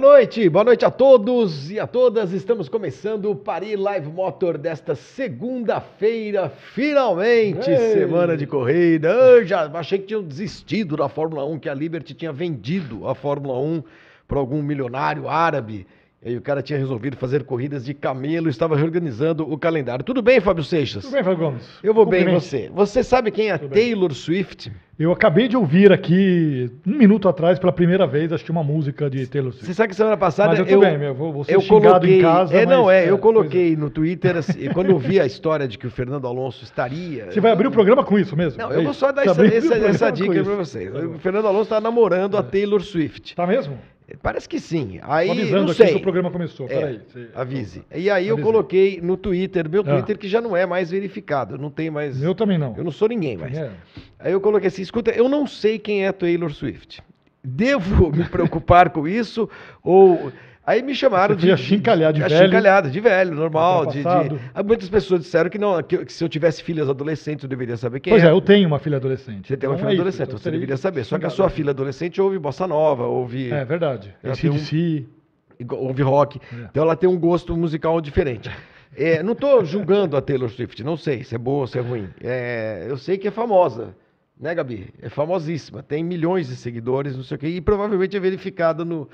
Boa noite, boa noite a todos e a todas. Estamos começando o Paris Live Motor desta segunda-feira, finalmente, Ei. semana de corrida. Eu já achei que tinham desistido da Fórmula 1, que a Liberty tinha vendido a Fórmula 1 para algum milionário árabe. E aí o cara tinha resolvido fazer corridas de camelo e estava reorganizando o calendário. Tudo bem, Fábio Seixas? Tudo bem, Fábio Gomes? Eu vou bem, você. Você sabe quem é Tudo bem. Taylor Swift? Eu acabei de ouvir aqui, um minuto atrás, pela primeira vez, que uma música de Taylor Você Swift. sabe que semana passada Mas eu tô bem, meu, vou, vou ser eu coloquei, em casa. é, não, mas, é, eu pois coloquei no Twitter, assim, quando eu vi a história de que o Fernando Alonso estaria... Você vai abrir o programa com isso mesmo? Não, É eu vou só dar Você essa, essa- essa dica pra vocês. O. Fernando Alonso está namorando a Taylor Swift. Tá mesmo? Parece que sim. Tô Aí, avisando não aqui sei. que o programa começou. É, Peraí. Avise. E aí eu Avisei. coloquei no Twitter, meu Ah. Twitter que já não é mais verificado, não tem mais... Meu também não. Eu não sou ninguém mais. É. Aí eu coloquei assim, escuta, eu não sei quem é Taylor Swift. Devo me preocupar com isso? Ou. Aí me chamaram Você foi achincalhar de velho. Achincalhado, de velho, normal. De, de... Ultrapassado. Ah, Muitas pessoas disseram que, não, que, que se eu tivesse filhas adolescentes eu deveria saber quem Pois é. é, eu tenho uma filha adolescente. Você tem uma Então filha é isso, adolescente, então você deveria saber. Só que a sua filha adolescente ouve bossa nova, ouve, É verdade. Um- ouve rock. É. Então ela tem um gosto musical diferente. É, não estou julgando a Taylor Swift, não sei se é boa ou se é ruim. É, eu sei que é famosa, né, Gabi? É famosíssima, tem milhões de seguidores, não sei o quê, e provavelmente é verificada no,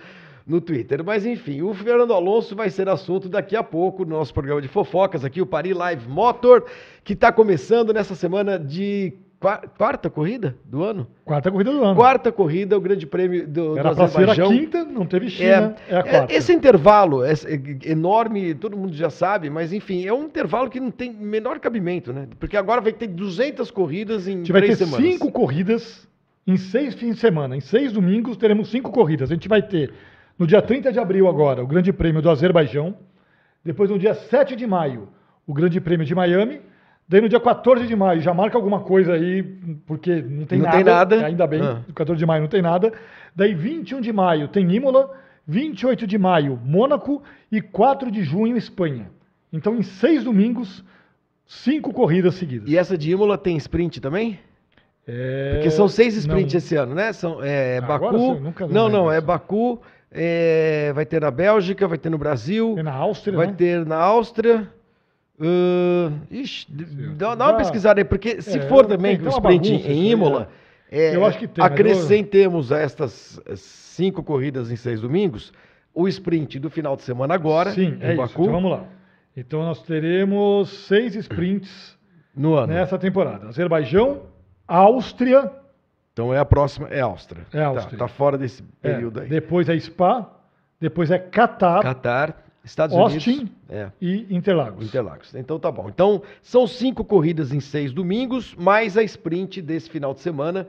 no Twitter. Mas enfim, o Fernando Alonso vai ser assunto daqui a pouco no nosso programa de fofocas aqui, o Paris Live Motor, que está começando nessa semana de qua- quarta corrida do ano? Quarta corrida do ano. Quarta corrida, o Grande Prêmio do, Era do Azerbaijão. quinta, não teve China, é, a quarta. esse intervalo é, é enorme, todo mundo já sabe, mas enfim, é um intervalo que não tem menor cabimento, né? Porque agora vai ter 200 corridas em A gente vai ter três semanas. cinco corridas em seis fins de semana. Em seis domingos teremos cinco corridas. A gente vai ter no dia 30 de abril agora o Grande Prêmio do Azerbaijão. Depois no dia 7 de maio o Grande Prêmio de Miami. Daí no dia 14 de maio já marca alguma coisa aí, porque não tem Não nada. tem nada. Ainda bem, Ah. 14 de maio não tem nada. Daí 21 de maio tem Imola, 28 de maio Mônaco e 4 de junho Espanha. Então em seis domingos, cinco corridas seguidas. E essa de Imola tem sprint também? É, Porque são seis sprints não. esse ano, né? São, é, Agora Baku. sim, nunca não, não, é. Baku, é, vai ter na Bélgica, vai ter no Brasil, Tem na Áustria, vai né? ter na Áustria. ãh, ixi, dá, dá uma pesquisada aí, porque se É, for também o sprint bagunça isso em Imola, é, Eu acho que tem, eu- acrescentemos a estas cinco corridas em seis domingos, o sprint do final de semana agora, Sim, é isso. Baku, Então vamos lá. Então nós teremos seis sprints no ano. nessa temporada. Azerbaijão, Áustria, Então é a próxima, é Áustria. É Áustria. Tá, tá fora desse é, período aí. depois é Spa, depois é Qatar Catar, Estados Austin. Unidos. É. e Interlagos. Interlagos. Então tá bom. Então são cinco corridas em seis domingos, mais a sprint desse final de semana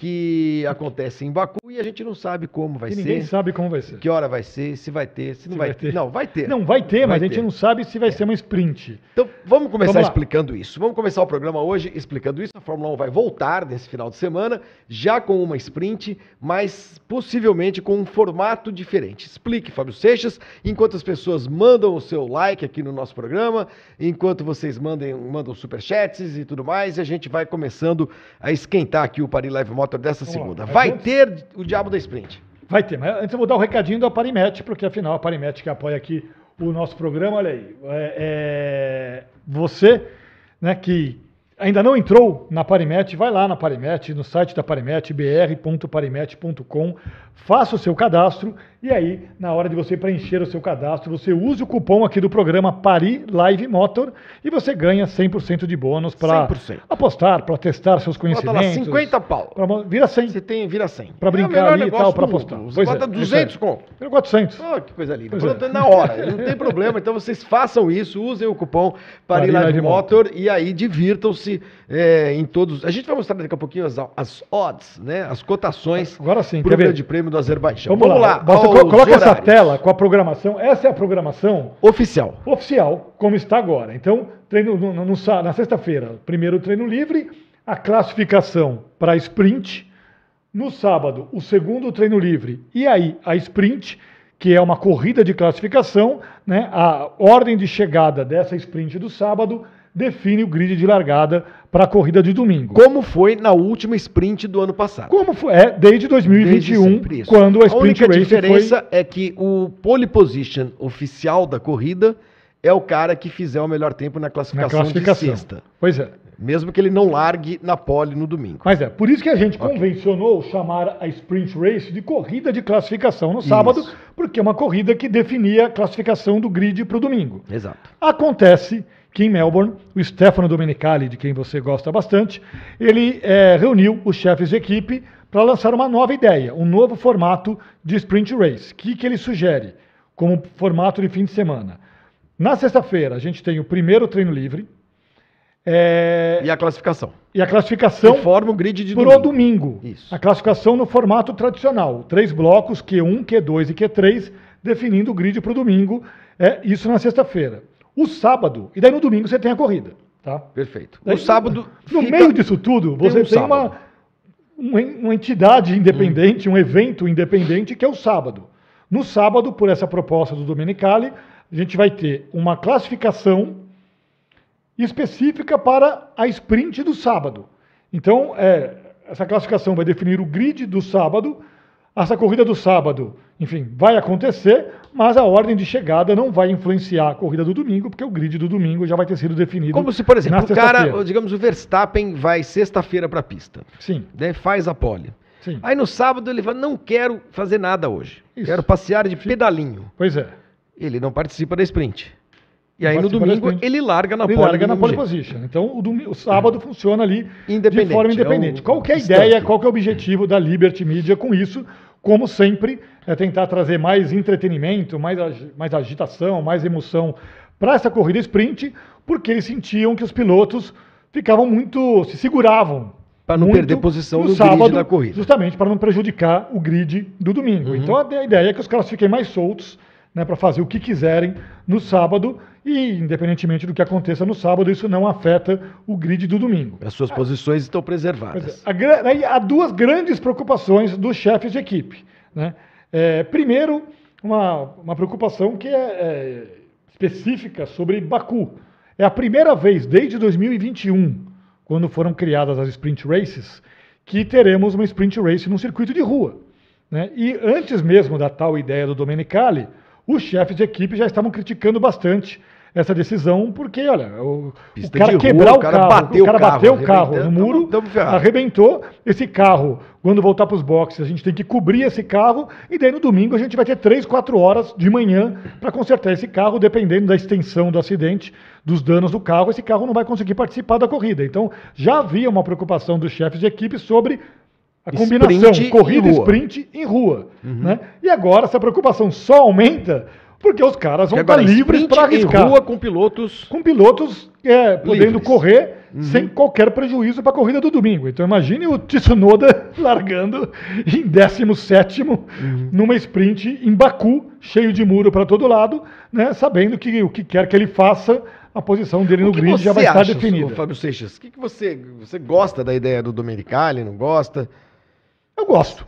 que acontece em Baku e a gente não sabe como vai E ser, ninguém sabe como vai ser. que hora vai ser, se vai ter, se não Se vai, vai ter. ter. Não, vai ter. Não, vai ter, Vai mas a gente ter. não sabe se vai ser uma sprint. Então vamos começar Vamos explicando isso. Vamos começar o programa hoje explicando isso. A Fórmula 1 vai voltar nesse final de semana, já com uma sprint, mas possivelmente com um formato diferente. Explique, Fábio Seixas, enquanto as pessoas mandam o seu like aqui no nosso programa, enquanto vocês mandem, mandam superchats e tudo mais, e a gente vai começando a esquentar aqui o Paris Live Motor dessa Vamos lá. segunda. Mas Vai ter o diabo da sprint. Vai ter, mas antes eu vou dar o recadinho da Parimet, porque afinal a Parimet que apoia aqui o nosso programa, olha aí. É, é, você, né, que ainda não entrou na Parimet, vai lá na Parimet, no site da Parimet, br.parimet.com, faça o seu cadastro e aí, na hora de você preencher o seu cadastro, você use o cupom aqui do programa Pari Live Motor e você ganha 100% de bônus para 100%. apostar, para testar seus Bota conhecimentos. lá 50 pau. Pra, vira 100. Você tem, vira 100. Pra É brincar ali e tal, do apostar. Você Pois bota é, 200 isso conto. Vira 400. Oh, que coisa linda. Pronto, é. na hora, não tem problema. Então vocês façam isso, usem o cupom Paris Paris Live Live Motor e aí divirtam-se é, em todos. A gente vai mostrar daqui a pouquinho as, as odds, né? As cotações Agora sim, para o ver? Grande Prêmio do Azerbaijão. Vamos, lá. Basta aos co- coloca essa horários. tela com a programação. Essa é a programação Oficial. oficial, como está agora. Então, treino no- no- no na sexta-feira, primeiro treino livre, a classificação para sprint. No sábado, o segundo treino livre e aí a sprint, que é uma corrida de classificação, né? A ordem de chegada dessa sprint do sábado define o grid de largada para a corrida de domingo. Como foi na última sprint do ano passado. Como foi? É, desde 2021, Desde quando a sprint única race diferença é que o pole position oficial da corrida é o cara que fizer o melhor tempo na foi na classificação, classificação. de sexta. Pois é. Mesmo que ele não largue na pole no domingo. Mas é, por isso que a gente convencionou chamar a sprint race de corrida de classificação no sábado, Isso. porque é uma corrida que definia a classificação do grid para o domingo. Exato. Acontece que em Melbourne, o Stefano Domenicali, de quem você gosta bastante, ele eh, reuniu os chefes de equipe para lançar uma nova ideia, um novo formato de sprint race. O que, que ele sugere como formato de fim de semana? Na sexta-feira, a gente tem o primeiro treino livre eh, E a classificação. e a classificação que forma o grid de domingo. domingo. Isso. A classificação no formato tradicional. Três blocos, Q1, Q2 e Q3, definindo o grid para o domingo. É isso na sexta-feira. O sábado, e daí no domingo você tem a corrida. Tá? Perfeito. Daí, o sábado. No fica- meio disso tudo, Tem você um tem, uma, uma, entidade independente, um evento independente, que é o sábado. No sábado, por essa proposta do Domenicali, a gente vai ter uma classificação específica para a sprint do sábado. Então, é, essa classificação vai definir o grid do sábado. Essa corrida do sábado, enfim, vai acontecer, mas a ordem de chegada não vai influenciar a corrida do domingo, porque o grid do domingo já vai ter sido definido. Como se, por exemplo, o cara, digamos, o Verstappen vai sexta-feira para a pista. Sim, Né, faz a pole. sim. Aí no sábado ele fala: não quero fazer nada hoje. Isso. Quero passear de pedalinho. Pois é. Ele não participa da sprint. E aí no domingo ele larga na Ele pole. larga na pole position. Então, o, domi- o sábado funciona ali de forma é independente. o qual que é a ideia, qual que é o objetivo da Liberty Media com isso? Como sempre, é tentar trazer mais entretenimento, mais, mais agitação, mais emoção para essa corrida sprint, porque eles sentiam que os pilotos ficavam muito, se seguravam. Pra não perder posição no no grid sábado, da corrida. Justamente para não prejudicar o grid do domingo. Então a a ideia é que os caras fiquem mais soltos né, para fazer o que quiserem no sábado e, independentemente do que aconteça no sábado, isso não afeta o grid do domingo. As suas posições estão preservadas. é, há duas grandes preocupações dos chefes de equipe. Né? É, primeiro, uma, uma preocupação que é, é específica sobre Baku. É a primeira vez desde 2021, quando foram criadas as sprint races, que teremos uma sprint race num circuito de rua. né? E antes mesmo da tal ideia do Domenicali, os chefes de equipe já estavam criticando bastante essa decisão, porque, olha, o, o cara rua, quebrar o carro, bateu o cara o carro, bateu o carro no muro, tamo- arrebentou esse carro. Quando voltar para os boxes, a gente tem que cobrir esse carro e daí no domingo a gente vai ter 3, 4 horas de manhã para consertar esse carro, dependendo da extensão do acidente, dos danos do carro, esse carro não vai conseguir participar da corrida. Então, já havia uma preocupação dos chefes de equipe sobre a combinação Sprint em corrida e sprint em rua. Né? E agora essa preocupação só aumenta porque os caras vão estar agora, livres para em arriscar rua com pilotos. com pilotos é, podendo correr sem qualquer prejuízo para a corrida do domingo. Então imagine o Tsunoda largando em 17 numa sprint em Baku, cheio de muro para todo lado, né, sabendo que o que quer que ele faça, a posição dele no grid já vai estar acha, definida. ô Fábio Seixas? O que, que você, você gosta da ideia do Domenicali, não gosta? Eu gosto.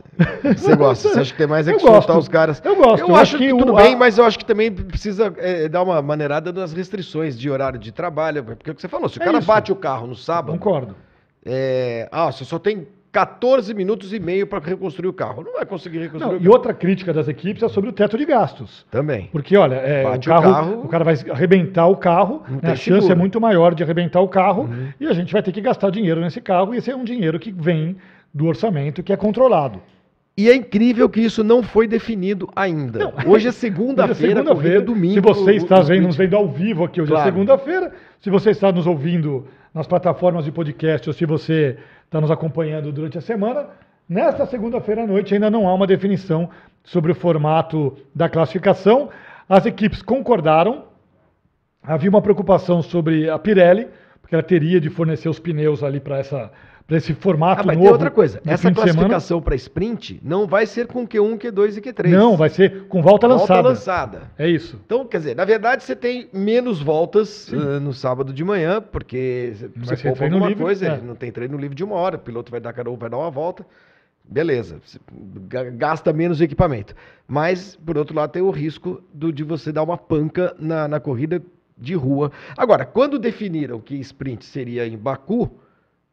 Você gosta? Você acha que tem mais é que soltar os caras? Eu gosto. Eu, Eu acho acho que, que tudo o- bem, mas eu acho que também precisa é, dar uma maneirada nas restrições de horário de trabalho. Porque é o que você falou, se o É cara isso. bate o carro no sábado, Concordo. é, ah, você só tem 14 minutos e meio para reconstruir o carro. Não vai conseguir reconstruir Não, e carro. outra crítica das equipes é sobre o teto de gastos. Também. Porque, olha, é, o, Bate o carro, o, carro. cara vai arrebentar o carro, né, a chance seguro. é muito maior de arrebentar o carro, e a gente vai ter que gastar dinheiro nesse carro, e esse é um dinheiro que vem do orçamento que é controlado. E é incrível que isso não foi definido ainda. Não. Hoje é segunda-feira, é corrida domingo. Se você está o vendo, nos vendo ao vivo aqui, hoje é Claro. segunda-feira. Se você está nos ouvindo nas plataformas de podcast ou se você está nos acompanhando durante a semana, nesta segunda-feira à noite ainda não há uma definição sobre o formato da classificação. As equipes concordaram. Havia uma preocupação sobre a Pirelli, porque ela teria de fornecer os pneus ali para essa para esse formato Ah, mas novo. tem outra coisa. Essa classificação para sprint não vai ser com Q1, Q2 e Q3. Não, vai ser com volta, Volta lançada. lançada. É isso. Então, quer dizer, na verdade você tem menos voltas eh, no sábado de manhã, porque você- Vai você ser poupa alguma livre, coisa, é. não tem treino livre de uma hora, o piloto vai dar carona, vai dar uma volta. Beleza, gasta menos equipamento. Mas, por outro lado, tem o risco do- de você dar uma panca na, na corrida de rua. Agora, quando definiram que sprint seria em Baku,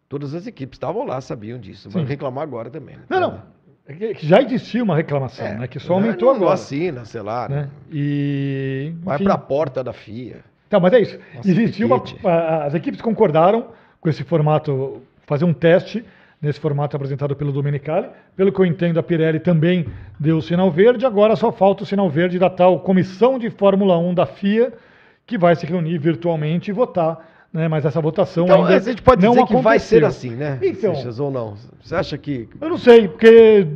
todas as equipes estavam lá, sabiam disso. Vão reclamar agora também. né? Não, não. É que- Já existia uma reclamação, É, né? Que só aumentou não, agora. Assina, sei lá. Né? E. Vai para a porta da FIA. Então, mas é isso. Nossa, Existia uma, as equipes concordaram com esse formato, fazer um teste nesse formato apresentado pelo Domenicali. Pelo que eu entendo, a Pirelli também deu o sinal verde. Agora só falta o sinal verde da tal Comissão de Fórmula 1 da FIA, que vai se reunir virtualmente e votar. Né? Mas essa votação Então, ainda a gente pode não dizer que vai ser assim, né? Então. Seixas, ou não? Você acha que. Eu não sei, porque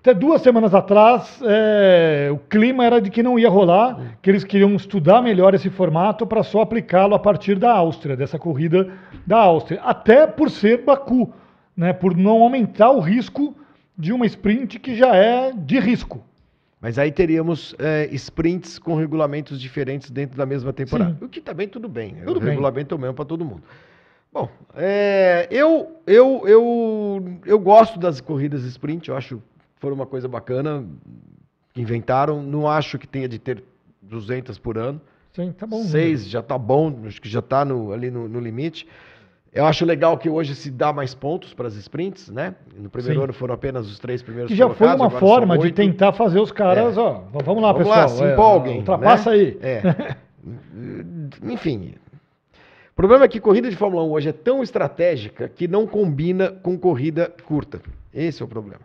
até duas semanas atrás é, o clima era de que não ia rolar, que eles queriam estudar melhor esse formato para só aplicá-lo a partir da Áustria, dessa corrida da Áustria. Até por ser Baku, né, por não aumentar o risco de uma sprint que já é de risco. Mas aí teríamos é, sprints com regulamentos diferentes dentro da mesma temporada. Sim. O que também tudo bem. Tudo o bem. regulamento é o mesmo para todo mundo. Bom, é, eu, eu, eu, eu gosto das corridas sprint, eu acho que foram uma coisa bacana que inventaram. Não acho que tenha de ter 200 por ano. Sim, tá bom. Seis já tá bom, acho que já tá no, ali no, no limite. Eu acho legal que hoje se dá mais pontos para as sprints, né? No primeiro Sim. ano foram apenas os três primeiros Que já foi uma forma de tentar fazer os caras, É. ó, vamos lá, Vamos pessoal. lá, se é, empolguem. Ultrapassa né? aí. É. Enfim. O problema é que corrida de Fórmula 1 hoje é tão estratégica que não combina com corrida curta. Esse é o problema.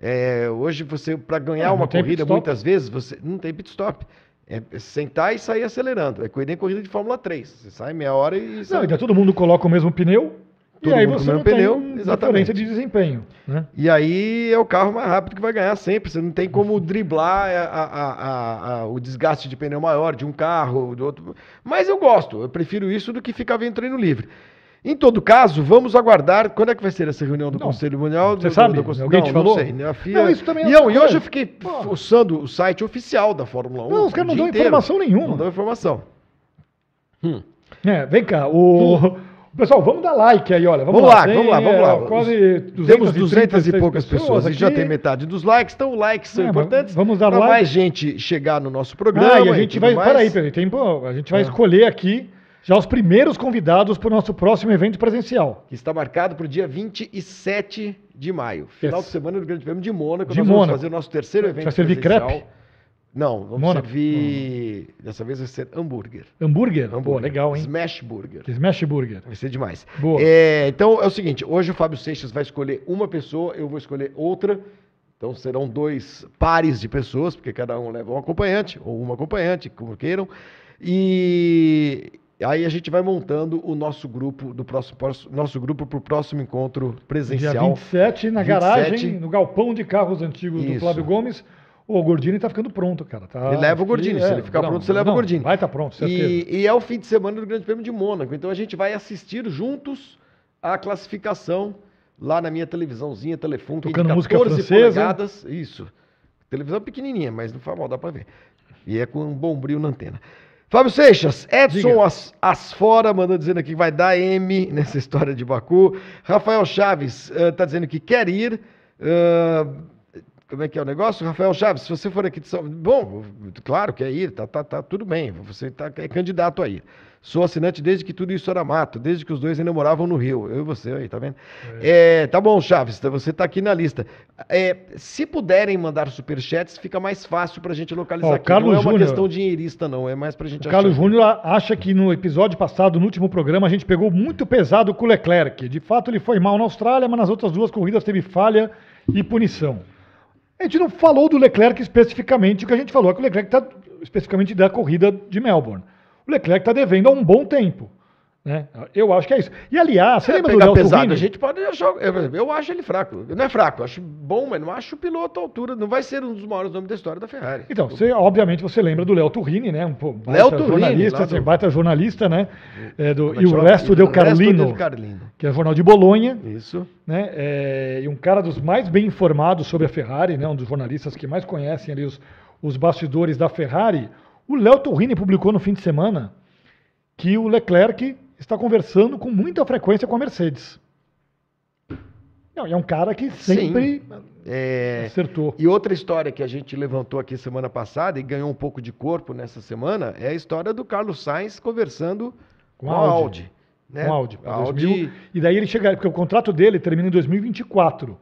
É, hoje você, para ganhar É, uma corrida, muitas vezes, você não tem pit stop. É sentar e sair acelerando. É corrida em corrida de Fórmula 3. Você sai meia hora e Não, sai. então todo mundo coloca o mesmo pneu Todo e aí você o não mesmo pneu, tem exatamente. diferença de desempenho. Né? E aí é o carro mais rápido que vai ganhar sempre. Você não tem como driblar a- a- a- a- o desgaste de pneu maior de um carro, do outro. Mas eu gosto, eu prefiro isso do que ficar vendo treino livre. Em todo caso, vamos aguardar. Quando é que vai ser essa reunião do Não. Conselho Mundial? Você do- sabe? do- do- Alguém não, te falou? Não sei, né? FIA... Não, isso também é e, eu, e hoje eu fiquei Pô. fuçando o site oficial da Fórmula 1. Não, os caras não dão informação nenhuma. Não dão informação. Hum. É, vem cá, o... Pessoal, vamos dar like aí, olha. Vamos, Vamos lá, Tem, vamos lá, vamos é, lá. Quase 200 Temos 200 e poucas pessoas, e já aqui. tem metade dos likes, então likes são É, importantes. vamos dar like. mais gente chegar no nosso programa. Ah, e a gente vai. Peraí, peraí, tem, a gente vai Ah. escolher aqui já os primeiros convidados para o nosso próximo evento presencial. Que está marcado para o dia 27 de maio. Final Yes. de semana do Grande Prêmio de Mônaco. De nós Mônaco. vamos fazer o nosso terceiro evento vai servir presencial. crepe? Não, vamos Mônaco? servir. Dessa vez vai ser hambúrguer. Hambúrguer? Hambúrguer. legal, hein? Smash Burger. Smash Burger. Vai ser demais. Boa. É, então é o seguinte: hoje o Fábio Seixas vai escolher uma pessoa, eu vou escolher outra. Então serão dois pares de pessoas, porque cada um leva um acompanhante, ou uma acompanhante, como queiram. E aí a gente vai montando o nosso grupo do próximo, nosso grupo para o próximo encontro Dia presencial. 27, na 27. garagem, no galpão de carros antigos do Isso. Flávio Gomes. O Gordini tá ficando pronto, cara. Tá Ele leva o Gordini, aqui, se ele ficar não, pronto, você leva o não, Gordini. Vai estar pronto, certeza. E, e é o fim de semana do Grande Prêmio de Mônaco. Então a gente vai assistir juntos a classificação lá na minha televisãozinha Telefone. é Tocando música 14 francesa. polegadas. Isso. Televisão pequenininha, mas não faz mal, dá pra ver. E é com um bom brilho na antena. Fábio Seixas, Edson. As, Asfora mandou dizendo aqui que vai dar M nessa história de Baku. Rafael Chaves está dizendo que quer ir. Ah, como é que é o negócio? Rafael Chaves, se você for aqui de São Bom, claro, quer ir, tá, tá, tá tudo bem. Você tá, é candidato a ir. Sou assinante desde que tudo isso era mato, desde que os dois ainda moravam no Rio. Eu e você aí, tá vendo? É, tá bom, Chaves, tá- você tá aqui na lista. É, se puderem mandar superchats, fica mais fácil pra gente localizar Ó, aqui. Carlos não é uma Júnior. questão dinheirista, não. É mais pra gente O Carlos achar. Júnior acha que no episódio passado, no último programa, a gente pegou muito pesado com o Leclerc. De fato, ele foi mal na Austrália, mas nas outras duas corridas teve falha e punição. A gente não falou do Leclerc especificamente, o que a gente falou é que o Leclerc está especificamente da corrida de Melbourne. O Leclerc está devendo há um bom tempo. Né? Eu acho que é isso. E aliás, você É, lembra do Léo pesado, Turini? a gente pode achar. Eu, por exemplo, eu acho ele fraco. Não é fraco, eu acho bom, mas não acho o piloto à altura. Não vai ser um dos maiores nomes da história da Ferrari. Então, você, obviamente você lembra do Léo Turrini, né? Um baita Léo Turrini, jornalista, do- baita jornalista, né? É, do- é e que o resto E deu Carlino, Carlino. que é jornal de Bolonha, Isso. né? É, e um cara dos mais bem informados sobre a Ferrari, né? Um dos jornalistas que mais conhecem ali os, os bastidores da Ferrari. O Léo Turrini publicou no fim de semana que o Leclerc está conversando com muita frequência com a Mercedes. Não, é um cara que sempre É, acertou. E outra história que a gente levantou aqui semana passada e ganhou um pouco de corpo nessa semana é a história do Carlos Sainz conversando com, Com a Audi. Audi. né? Com Audi, A Audi 2000, e daí ele chega, porque o contrato dele termina em 2024,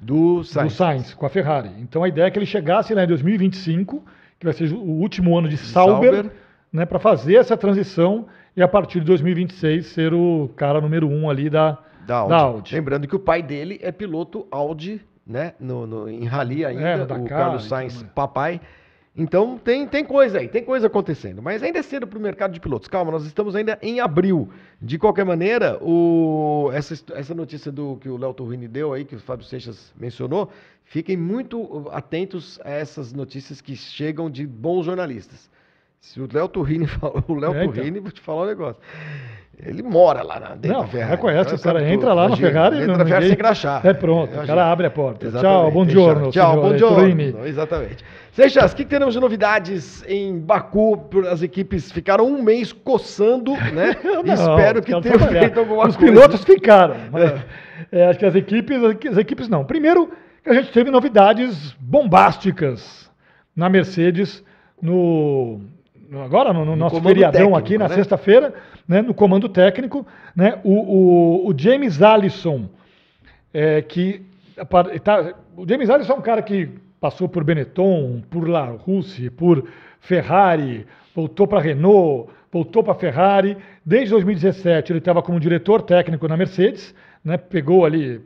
do Sainz. do Sainz, com a Ferrari. Então a ideia é que ele chegasse lá em 2025, que vai ser o último ano de Sauber, Sauber. né, para fazer essa transição e a partir de 2026 ser o cara número um ali da, Da Audi. Da Audi. Lembrando que o pai dele é piloto Audi, né? No, no- em rally ainda, É, o Dakar Carlos Sainz, mais. papai. Então tem, tem coisa aí, tem coisa acontecendo. Mas ainda é cedo para o mercado de pilotos. Calma, nós estamos ainda em abril. De qualquer maneira, o, essa, essa notícia do que o Léo Torrini deu aí, que o Fábio Seixas mencionou, fiquem muito atentos a essas notícias que chegam de bons jornalistas. Se o Léo Torrini falou, o Léo É, então. Torrini, vou te falar um negócio. Ele mora lá na, dentro Não, da Ferrari. reconhece, Então o cara entra lá na Ferrari, Entra na Ferrari sem crachá. É pronto, o cara abre a porta. Exatamente. Tchau, bom giorno, Tchau, bom giorno. Turini. Exatamente. Seixas, o que teremos de novidades em Baku? As equipes ficaram um mês coçando, né? Não, espero os que tenham feito alguma Os coisa. pilotos ficaram. mas, é, acho que as equipes, as equipes não. Primeiro, que a gente teve novidades bombásticas na Mercedes no, agora no, no nosso feriadão aqui na né? sexta-feira, né, no comando técnico, né, o, o, o James Allison, é, que tá- o James Allison é um cara que passou por Benetton, por La Russe, por Ferrari, voltou para Renault, voltou para Ferrari. Desde 2017 ele estava como diretor técnico na Mercedes, né, pegou ali,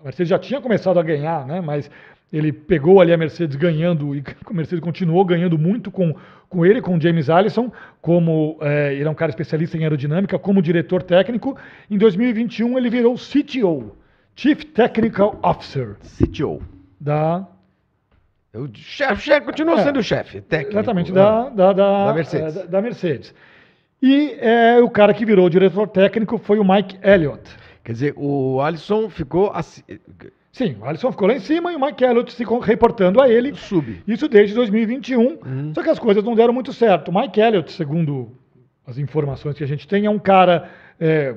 a Mercedes já tinha começado a ganhar, né, mas ele pegou ali a Mercedes ganhando e a Mercedes continuou ganhando muito com, com ele, com o James Allison, como é, ele é um cara especialista em aerodinâmica, como diretor técnico. Em 2021 ele virou CTO, Chief Technical Officer CTO. da O chefe, chefe continua É, sendo o chefe técnico. exatamente né? da, da, da, Da Mercedes. é, da- da Mercedes. E é, o cara que virou diretor técnico foi o Mike Elliott. Quer dizer, o Alisson ficou assim, Sim, o Alisson ficou lá em cima e o Mike Elliott se reportando a ele. sub. Isso desde 2021. Uhum. Só que as coisas não deram muito certo. O Mike Elliott, segundo as informações que a gente tem, é um cara é,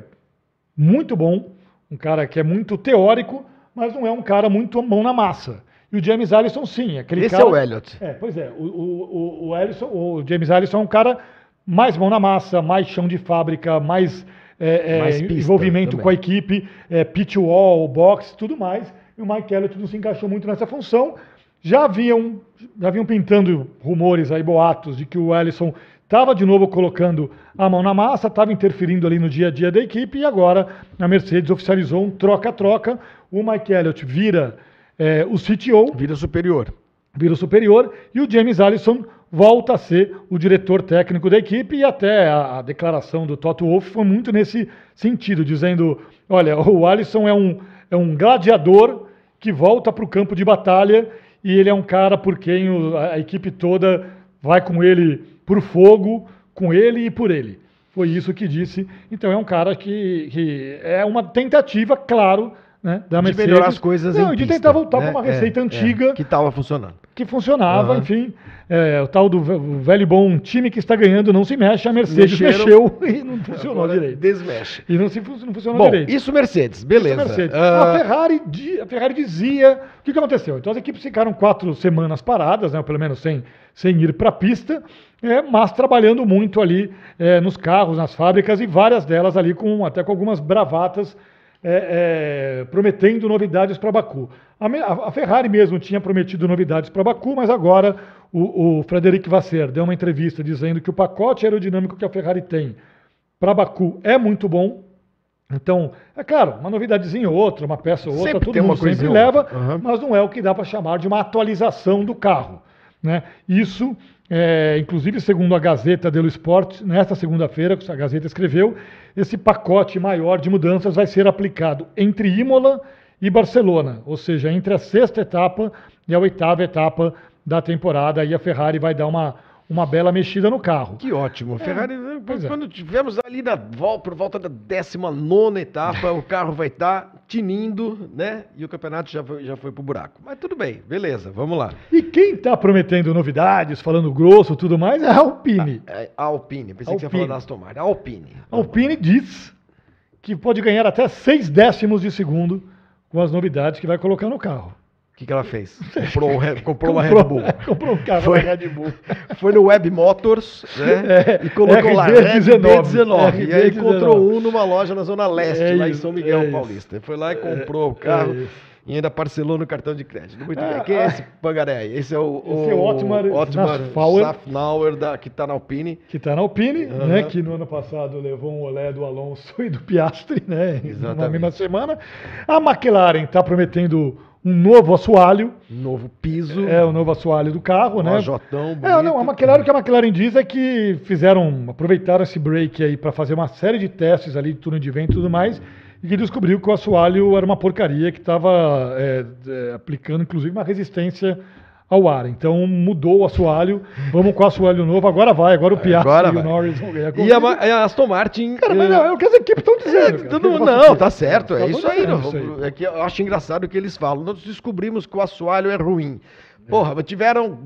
muito bom, um cara que é muito teórico, mas não é um cara muito mão na massa. E o James Allison, sim, aquele Esse cara. é o Elliott. É, pois é. O, o, o, o, Ellison- o James Allison é um cara mais mão na massa, mais chão de fábrica, mais, é, é, envolvimento também. com a equipe, é, pitch wall, box, tudo mais. E o Mike Elliott não se encaixou muito nessa função. Já haviam, já haviam pintando rumores aí, boatos, de que o Ellison estava de novo colocando a mão na massa, estava interferindo ali no dia a dia da equipe, e agora a Mercedes oficializou um troca-troca. O Mike Elliott vira é, o CTO, Vida superior. vira superior e o James Allison volta a ser o diretor técnico da equipe e até a, a declaração do Toto Wolff foi muito nesse sentido, dizendo, olha, o Allison é um, é um gladiador que volta para o campo de batalha e ele é um cara por quem o- a, a equipe toda vai com ele por fogo, com ele e por ele. Foi isso que disse. Então é um cara que, que é uma tentativa, claro, né, da De Mercedes. melhorar as coisas Não, de pista, tentar voltar né? para uma É, receita é, antiga que estava funcionando. que funcionava, Aham. enfim. É, o tal do velho bom time que está ganhando não se mexe, a Mercedes Mexeram. mexeu e não funcionou direito. Desmexe. E não, se, não funcionou Bom, direito. isso Mercedes, Isso beleza. é Mercedes. Ah, A, Ferrari, a Ferrari dizia. O que, que aconteceu? Então as equipes ficaram quatro semanas paradas, né, pelo menos sem, sem ir para a pista, é, mas trabalhando muito ali é, nos carros, nas fábricas, e várias delas ali com até com algumas bravatas é, é, prometendo novidades para Baku. A, a- Ferrari mesmo tinha prometido novidades para Baku, mas agora o, o Frederic Vasser deu uma entrevista dizendo que o pacote aerodinâmico que a Ferrari tem para Baku é muito bom. Então, é claro, uma novidadezinha ou outra, uma peça ou outra, Sempre todo uma mundo sempre leva. Aham. mas não é o que dá para chamar de uma atualização do carro. Né? Isso, é, inclusive, segundo a Gazeta dello Sport, nesta segunda-feira, a Gazeta escreveu, esse pacote maior de mudanças vai ser aplicado entre Imola e Barcelona, ou seja, entre a sexta etapa e a oitava etapa da temporada. Aí a Ferrari vai dar uma, uma bela mexida no carro. Que ótimo. Ferrari, pois é. quando tivermos ali na volta, por volta da 19 etapa, o carro vai estar tinindo, né? E o campeonato já foi, já foi pro buraco. Mas tudo bem, beleza, vamos lá. E quem está prometendo novidades, falando grosso e tudo mais, é a Alpine. É, A Alpine, pensei que você ia Alpine. falar da Aston Martin. Alpine. A Alpine diz que pode ganhar até seis décimos de segundo com as novidades que vai colocar no carro. O que, que ela fez? Comprou, Red- comprou uma Red Bull. comprou um carro Foi. da Red Bull. Foi no Web Motors, né? É, e colocou lá RB19. RB19. E aí RB19. encontrou um numa loja na Zona Leste, É lá em isso, São Miguel é. Paulista. Foi lá e comprou o carro. é e ainda parcelou no cartão de crédito. Muito Ah, bem. Quem é ah. esse pangaré aí? Esse é o, Esse é o Otmar Safnauer. Safnauer, da, que está na Alpine. que está na Alpine, Aham. né, que no ano passado levou um olé do Alonso e do Piastri, né, Exatamente. mesma semana. A McLaren está prometendo um novo assoalho, Novo piso. é o novo assoalho do carro, né? Lojotão, bonito. É, não, a McLaren, o que a McLaren diz é que fizeram, aproveitaram esse break aí para fazer uma série de testes ali de túnel de vento e tudo mais, e que descobriu que o assoalho era uma porcaria que estava aplicando, inclusive, uma resistência ao ar. Então mudou o assoalho, vamos com o assoalho novo, agora vai, agora o Piastri agora e o vai. Norris vão ganhar E a, a Aston Martin. Cara, mas eh, não, é o que as equipes estão dizendo. cara. Tudo- o não, tá certo, é Tá isso aí. não. isso. É que eu acho engraçado o que eles falam. Nós descobrimos que o assoalho é ruim. Porra, tiveram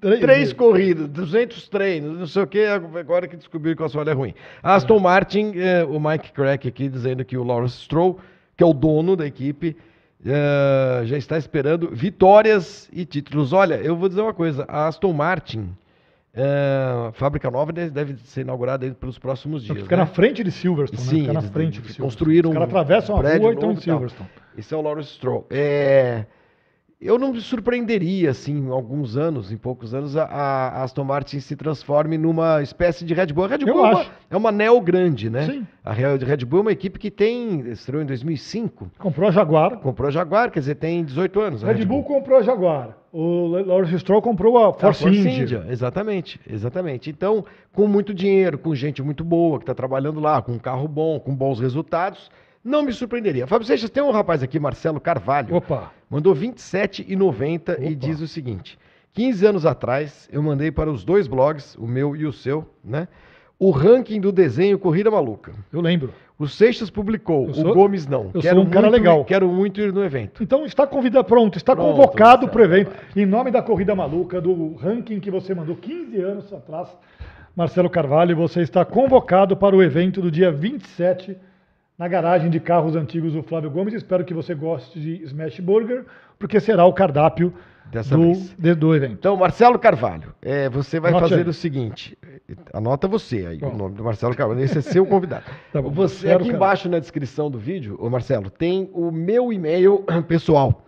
Três três corridas, 200 treinos, não sei o que, agora que descobriram que o assoalho é ruim. A Aston Martin, eh, o Mike Crack aqui dizendo que o Lawrence Stroll, que é o dono da equipe, eh, já está esperando vitórias e títulos. Olha, eu vou dizer uma coisa, a Aston Martin, eh, fábrica nova deve, ser inaugurada pelos próximos dias. Fica né? na frente de Silverstone, Sim, né? Fica na frente de Silverstone. construíram Os caras um atravessam a prédio rua e estão em. Silverstone. Esse é o Lawrence Stroll. É, eu não me surpreenderia, assim, em alguns anos, em poucos anos, a, a Aston Martin se transforme numa espécie de Red Bull. A Red Eu Bull é uma, acho. é uma neo grande, né? Sim. A Red Red Bull é uma equipe que tem, estreou em 2005, Comprou a Jaguar. comprou a Jaguar, quer dizer, tem 18 anos. a Red Bull comprou a Jaguar. O Lawrence Stroll comprou a A Force, Force India. India, Exatamente, exatamente. Então, com muito dinheiro, com gente muito boa que está trabalhando lá, com um carro bom, com bons resultados, não me surpreenderia. Fábio Seixas, tem um rapaz aqui, Marcelo Carvalho, Opa. mandou 27,90 e diz o seguinte: 15 anos atrás, eu mandei para os dois blogs, o meu e o seu, né? O ranking do desenho Corrida Maluca. Eu lembro. O Seixas publicou, Eu o sou- Gomes não. eu sou um cara muito ir- legal. Quero muito ir no evento. Então está convidado, pronto, está Pronto, convocado para o evento. Em nome da Corrida Maluca, do ranking que você mandou 15 anos atrás, Marcelo Carvalho, você está convocado para o evento do dia 27 na garagem de carros antigos do Flávio Gomes. Espero que você goste de Smash Burger, porque será o cardápio Dessa do, vez. de- do evento. Então, Marcelo Carvalho, é, você vai Anote fazer aí. o seguinte: anota você aí Bom. o nome do Marcelo Carvalho, esse é seu convidado. Tá bom, você Marcelo aqui Carvalho. embaixo na descrição do vídeo, ô Marcelo, tem o meu e-mail pessoal.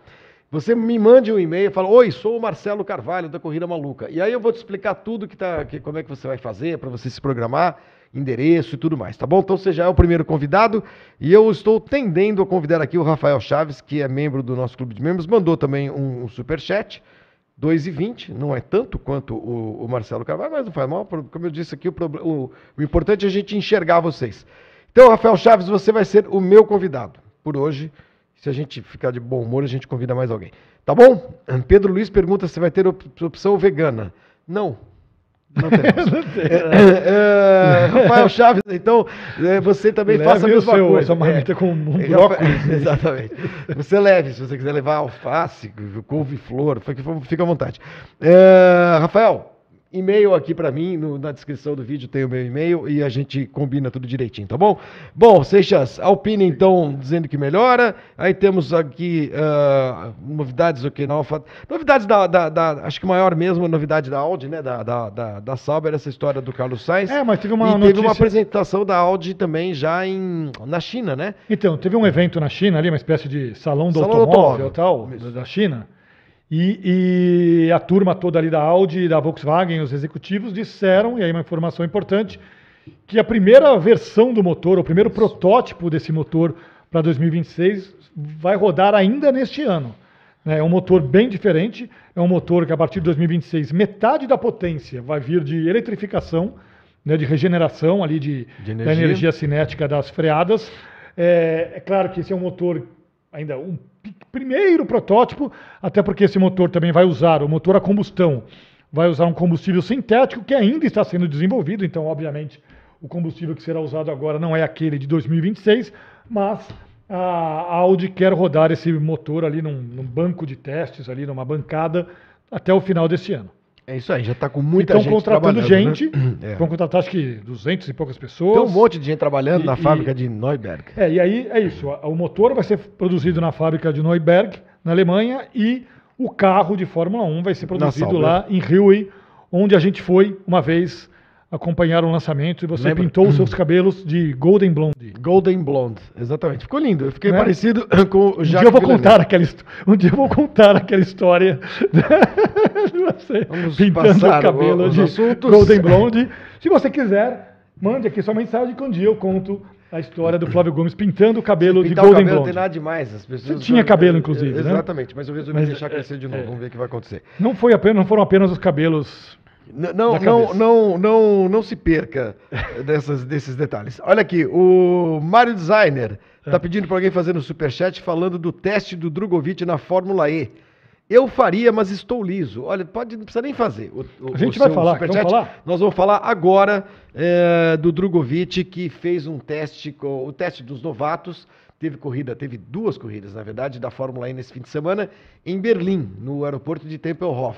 Você me mande um e-mail e fala: Oi, sou o Marcelo Carvalho da Corrida Maluca. E aí eu vou te explicar tudo que tá, que, como é que você vai fazer para você se programar, endereço e tudo mais, tá bom? Então você já é o primeiro convidado e eu estou tendendo a convidar aqui o Rafael Chaves, que é membro do nosso clube de membros, mandou também um, um superchat. 2,20, não é tanto quanto o, o Marcelo Carvalho, mas não faz mal, como eu disse aqui, o, o- o importante é a gente enxergar vocês. Então, Rafael Chaves, você vai ser o meu convidado por hoje. Se a gente ficar de bom humor, a gente convida mais alguém. Tá bom? Pedro Luiz pergunta se vai ter op- opção vegana. Não. Não temos. É, é, Rafael Chaves, então, é, você também Leve faça a mesma seu, coisa. essa marmita É. com um É, brócolis. Exatamente. Você leve, se você quiser levar alface, couve-flor, fica fica à vontade. É, Rafael, e-mail aqui para mim, no- na descrição do vídeo tem o meu e-mail e a gente combina tudo direitinho, tá bom? Bom, Seixas, Alpine então dizendo que melhora. Aí temos aqui ah, novidades o que Alfa. Novidades da, da- da- Acho que maior mesmo a novidade da Audi, né? Da, da, da, da Sauber, essa história do Carlos Sainz. É, mas teve uma e teve notícia... uma apresentação da Audi também já em, na China, né? Então, teve um evento na China ali, uma espécie de salão do Salão do automóvel, automóvel. tal, da China. E, e a turma toda ali da Audi e da Volkswagen, os executivos, disseram, e aí uma informação importante, que a primeira versão do motor, o primeiro protótipo desse motor para 2026 vai rodar ainda neste ano. É um motor bem diferente, é um motor que a partir de 2026 metade da potência vai vir de eletrificação, né, de regeneração ali de, De da energia. energia cinética das freadas. É, é claro que esse é um motor ainda um primeiro protótipo, até porque esse motor também vai usar o motor a combustão, vai usar um combustível sintético que ainda está sendo desenvolvido, então obviamente o combustível que será usado agora não é aquele de 2026, mas a Audi quer rodar esse motor ali num, num banco de testes ali numa bancada até o final desse ano. É isso aí, já está com muita Estão gente contratando trabalhando, gente, né? É. vão contratar acho que 200 e poucas pessoas. Tem um monte de gente trabalhando E- na e- fábrica de Neuberg. É, e aí é isso. O motor vai ser produzido na fábrica de Neuberg, na Alemanha, e o carro de Fórmula 1 vai ser produzido lá em Rio, onde a gente foi uma vez acompanhar o lançamento e você Lembra? pintou os seus cabelos de Golden Blonde. Golden Blonde, exatamente. Ficou lindo. Eu fiquei Né? parecido com o Um Jacques dia eu vou Villeneuve. contar aquela um dia eu vou contar aquela história de você Vamos pintando o cabelo de assuntos. Golden Blonde. Se você quiser, mande aqui sua mensagem que um dia eu conto a história do Flávio Gomes pintando o cabelo de Pintar o Golden cabelo Blonde. tem nada demais. As pessoas Você tinha cabelo, inclusive, né? Exatamente, mas eu resolvi Mas, deixar é, crescer de novo. é. Vamos ver o que vai acontecer. Não, foi apenas, não foram apenas os cabelos. Não, não, não, não, não se perca dessas, desses detalhes. Olha aqui, o Mário Designer É. está pedindo para alguém fazer no Superchat falando do teste do Drogovic na Fórmula E. Eu faria, mas estou liso. Olha, pode, não precisa nem fazer. O, o- A gente vai falar, vamos falar? Nós vamos falar agora é, do Drogovic, que fez um teste, com, o teste dos novatos. Teve corrida, teve duas corridas, na verdade, da Fórmula E nesse fim de semana, em Berlim, no aeroporto de Tempelhof.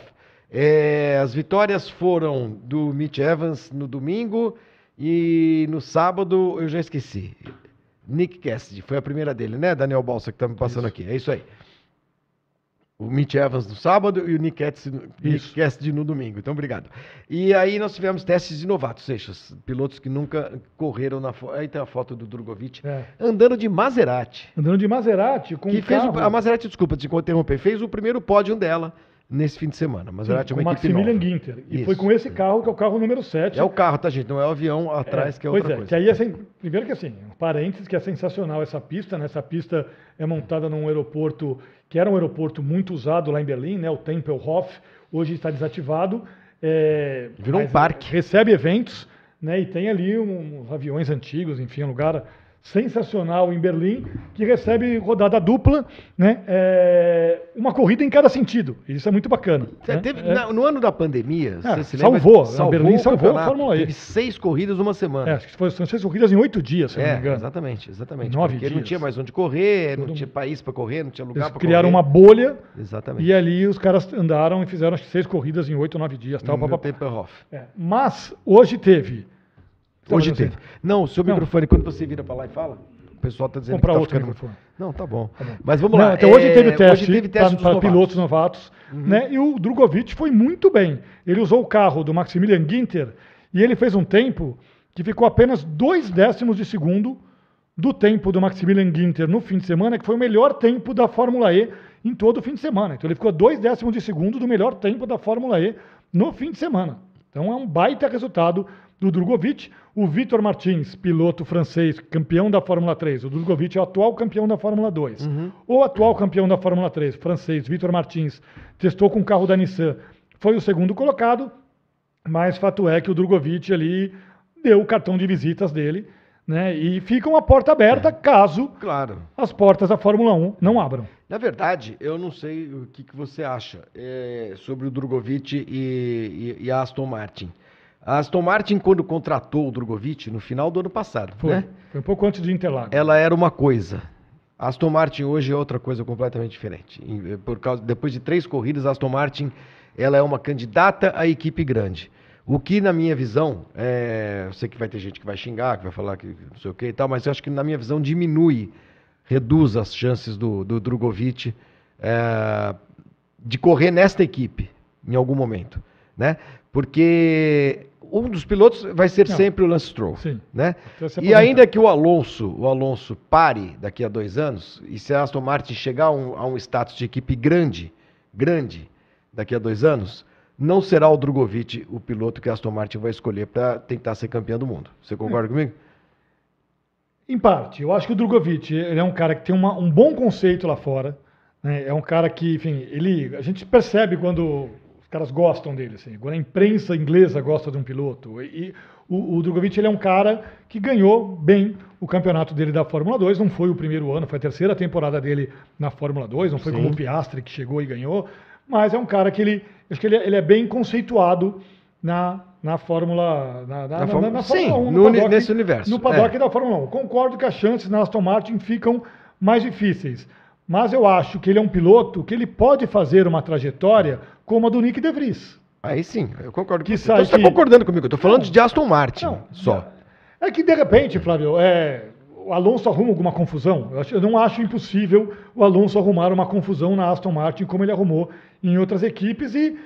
É, as vitórias foram do Mitch Evans no domingo e no sábado eu já esqueci. Nick Cassidy, foi a primeira dele, né? Daniel Balsa que tá me passando aqui. É isso aí. O Mitch Evans no sábado e o Nick Cassidy, Nick Isso. Cassidy no domingo. Então, obrigado. E aí nós tivemos testes de novatos, Seixas, pilotos que nunca correram na foto. Aí tem a foto do Drogovic É, andando de Maserati. andando de Maserati com que um fez o- carro, a Maserati, desculpa te interromper, fez o primeiro pódio dela nesse fim de semana. Maserati com é uma Maximilian nova. Ginter. E Isso. foi com esse carro, que é o carro número 7. É o carro, tá, gente? Não é o avião atrás, que é pois outra é, coisa. que aí é sen- primeiro que assim, um parênteses que é sensacional essa pista, né? Essa pista é montada num aeroporto que era um aeroporto muito usado lá em Berlim, né? O Tempelhof, hoje está desativado. é, Virou um mas, parque. é, Recebe eventos, né? E tem ali uns aviões antigos, enfim, um lugar sensacional em Berlim que recebe rodada dupla, né? É, uma corrida em cada sentido. Isso é muito bacana. Né? teve- É. no ano da pandemia, você se lembra? salvou, a Berlim salvou a. Fórmula E. Teve seis corridas numa semana. É, acho que foi, são seis corridas em oito dias, se eu não me É, engano. exatamente, exatamente. Nove porque não dias. tinha mais onde correr, não tinha país para correr, não tinha lugar Eles para criaram correr. uma bolha Exatamente. e ali os caras andaram e fizeram acho que seis corridas em oito nove dias. Tal, no papapá. Tempelhof. É, Mas hoje teve. Hoje teve. Não, o seu Não. microfone, quando você vira para lá e fala, o pessoal tá dizendo Comprar que tá outro ficando... microfone. Não, tá bom. Tá bom. Mas vamos Não, lá. Então hoje é, teve teste, teve teste dos para novatos. Uhum. pilotos novatos, né? E o Drogovic foi muito bem. Ele usou o carro do Maximilian Ginter e ele fez um tempo que ficou apenas dois décimos de segundo do tempo do Maximilian Ginter no fim de semana, que foi o melhor tempo da Fórmula E em todo o fim de semana. Então ele ficou dois décimos de segundo do melhor tempo da Fórmula E no fim de semana. Então é um baita resultado do Drogovic. O Vitor Martins, piloto francês, campeão da Fórmula 3. O Drogovic é o atual campeão da Fórmula 2. O atual campeão da Fórmula 3, francês, Vitor Martins, testou com o carro da Nissan. Foi o segundo colocado, mas fato é que o Drogovic ali deu o cartão de visitas dele, né? E fica uma porta aberta caso Claro. as portas da Fórmula 1 não abram. Na verdade, eu não sei o que, que você acha é, sobre o Drogovic e, e- e a Aston Martin. A Aston Martin, quando contratou o Drogovic, no final do ano passado, Foi, né? foi um pouco antes de Interlagos. ela era uma coisa. A Aston Martin hoje é outra coisa completamente diferente. Em- Por causa, depois de três corridas, a Aston Martin ela é uma candidata à equipe grande. O que, na minha visão, é, eu sei que vai ter gente que vai xingar, que vai falar que não sei o que e tal, mas eu acho que, na minha visão, diminui, reduz as chances do, do Drogovic é, de correr nesta equipe em algum momento, né? Porque um dos pilotos vai ser Não. sempre o Lance Stroll, Sim. né? Então, E ainda que o Alonso, o Alonso pare daqui a dois anos, e se a Aston Martin chegar a um, a um status de equipe grande, grande, daqui a dois anos, não será o Drogovic o piloto que a Aston Martin vai escolher para tentar ser campeão do mundo. Você concorda comigo? Em parte, eu acho que o Drogovic ele é um cara que tem uma- um bom conceito lá fora. né? É um cara que, enfim, ele, a gente percebe quando caras gostam dele, assim, quando a imprensa inglesa gosta de um piloto. E, e o, o Drogovic ele é um cara que ganhou bem o campeonato dele da Fórmula 2. Não foi o primeiro ano, foi a terceira temporada dele na Fórmula 2. Não foi Sim. como o Piastri que chegou e ganhou. Mas é um cara que ele, acho que ele, é- ele é bem conceituado na, na Fórmula, na, na, na, Fórmula- na sim, Fórmula 1, no uni- nesse universo, No paddock é. da Fórmula 1. Concordo que as chances na Aston Martin ficam mais difíceis. Mas eu acho que ele é um piloto que ele pode fazer uma trajetória como a do Nick De Vries. Aí sim, eu concordo Que com você. sai Então você que- concordando comigo, eu tô falando Não. de Aston Martin Não, só. É que de repente, Flávio, é, o Alonso arruma alguma confusão. Eu, acho- eu não acho impossível o Alonso arrumar uma confusão na Aston Martin como ele arrumou em outras equipes e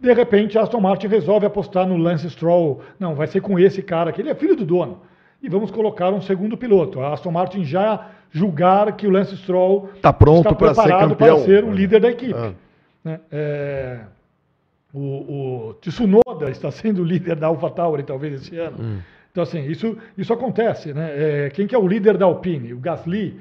de repente a Aston Martin resolve apostar no Lance Stroll. Não, vai ser com esse cara que ele é filho do dono. E vamos colocar um segundo piloto. A Aston Martin já julgar que o Lance Stroll Tá pronto está para ser preparado campeão. para ser o líder da equipe. Ah. né? É, o, o Tsunoda está sendo o líder da AlphaTauri talvez esse ano. Hum. Então assim, isso, isso acontece, né? É, quem que é o líder da Alpine? O Gasly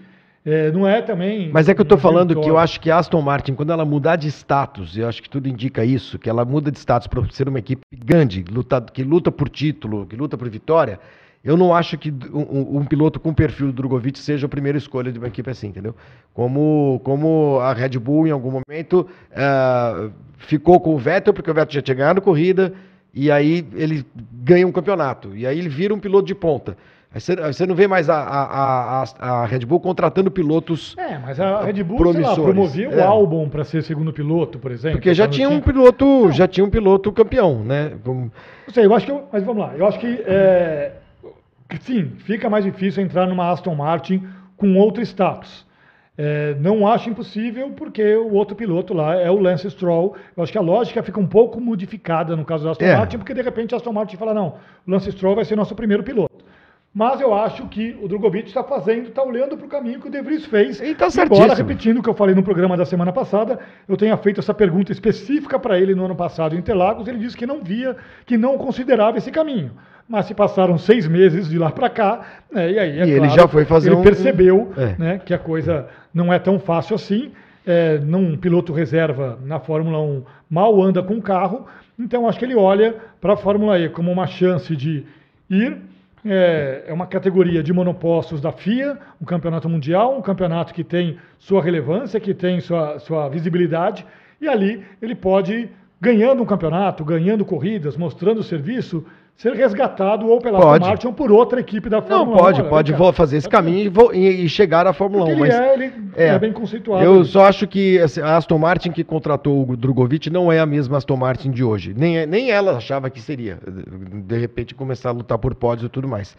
é, não é também. Mas é que eu um falando que eu acho que a Aston Martin, quando ela mudar de status, eu acho que tudo indica isso, que ela muda de status para ser uma equipe grande, luta, que luta por título, que luta por vitória, eu não acho que um, um- piloto com perfil do Drogovic seja a primeira escolha de uma equipe assim, entendeu? Como, como a Red Bull, em algum momento, ah, ficou com o Vettel, porque o Vettel já tinha ganhado corrida, e aí ele ganha um campeonato, e aí ele vira um piloto de ponta. Aí você, não vê mais a, a, a, a Red Bull contratando pilotos É, mas a Red Bull sei lá, promissores. promovia o É. álbum para ser segundo piloto, por exemplo. Porque já quando tinha um piloto, já tinha um piloto campeão, né? Não sei, eu acho que. mas vamos lá. Eu acho que. é, que sim, fica mais difícil entrar numa Aston Martin com outro status. É, não acho impossível, porque o outro piloto lá é o Lance Stroll. Eu acho que a lógica fica um pouco modificada no caso da Aston É. Martin, porque de repente a Aston Martin fala: não, o Lance Stroll vai ser nosso primeiro piloto. Mas eu acho que o Drogovic está fazendo, está olhando para o caminho que o De Vries fez. E tá Embora, certíssimo. repetindo o que eu falei no programa da semana passada, eu tenha feito essa pergunta específica para ele no ano passado em Interlagos, ele disse que não via, que não considerava esse caminho. Mas se passaram seis meses de lá para cá, né, e aí, é E ele claro, já foi fazer ele um- percebeu É. né, que a coisa não é tão fácil assim. É, num piloto reserva na Fórmula 1 mal anda com o carro, então acho que ele olha para a Fórmula E como uma chance de ir. É, é uma categoria de monopostos da FIA, um campeonato mundial, um campeonato que tem sua relevância, que tem sua, sua visibilidade, e ali ele pode, ganhando um campeonato, ganhando corridas, mostrando serviço, ser resgatado ou pela Pode. Aston Martin ou por outra equipe da Não, Fórmula 1. pode, Olha, pode vem cá. vo- fazer esse caminho e e, chegar à Fórmula 1. Porque Mas ele é, ele é. é bem conceituado. eu só acho que assim, a Aston Martin que contratou o Drogovic não é a mesma Aston Martin de hoje. Nem, é- nem ela achava que seria. De repente começar a lutar por pódios e tudo mais.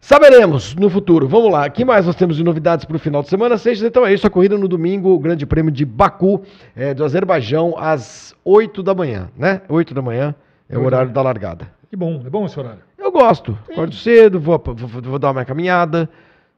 Saberemos no futuro. Vamos lá. O que mais nós temos de novidades para o final de semana? Seja, então é isso. A corrida no domingo, o Grande Prêmio de Baku, é, do Azerbaijão, às 8 da manhã, né? 8 da manhã é o horário da largada. Que bom, é bom esse horário. Eu gosto. Acordo cedo, vou, vou, vou dar uma caminhada,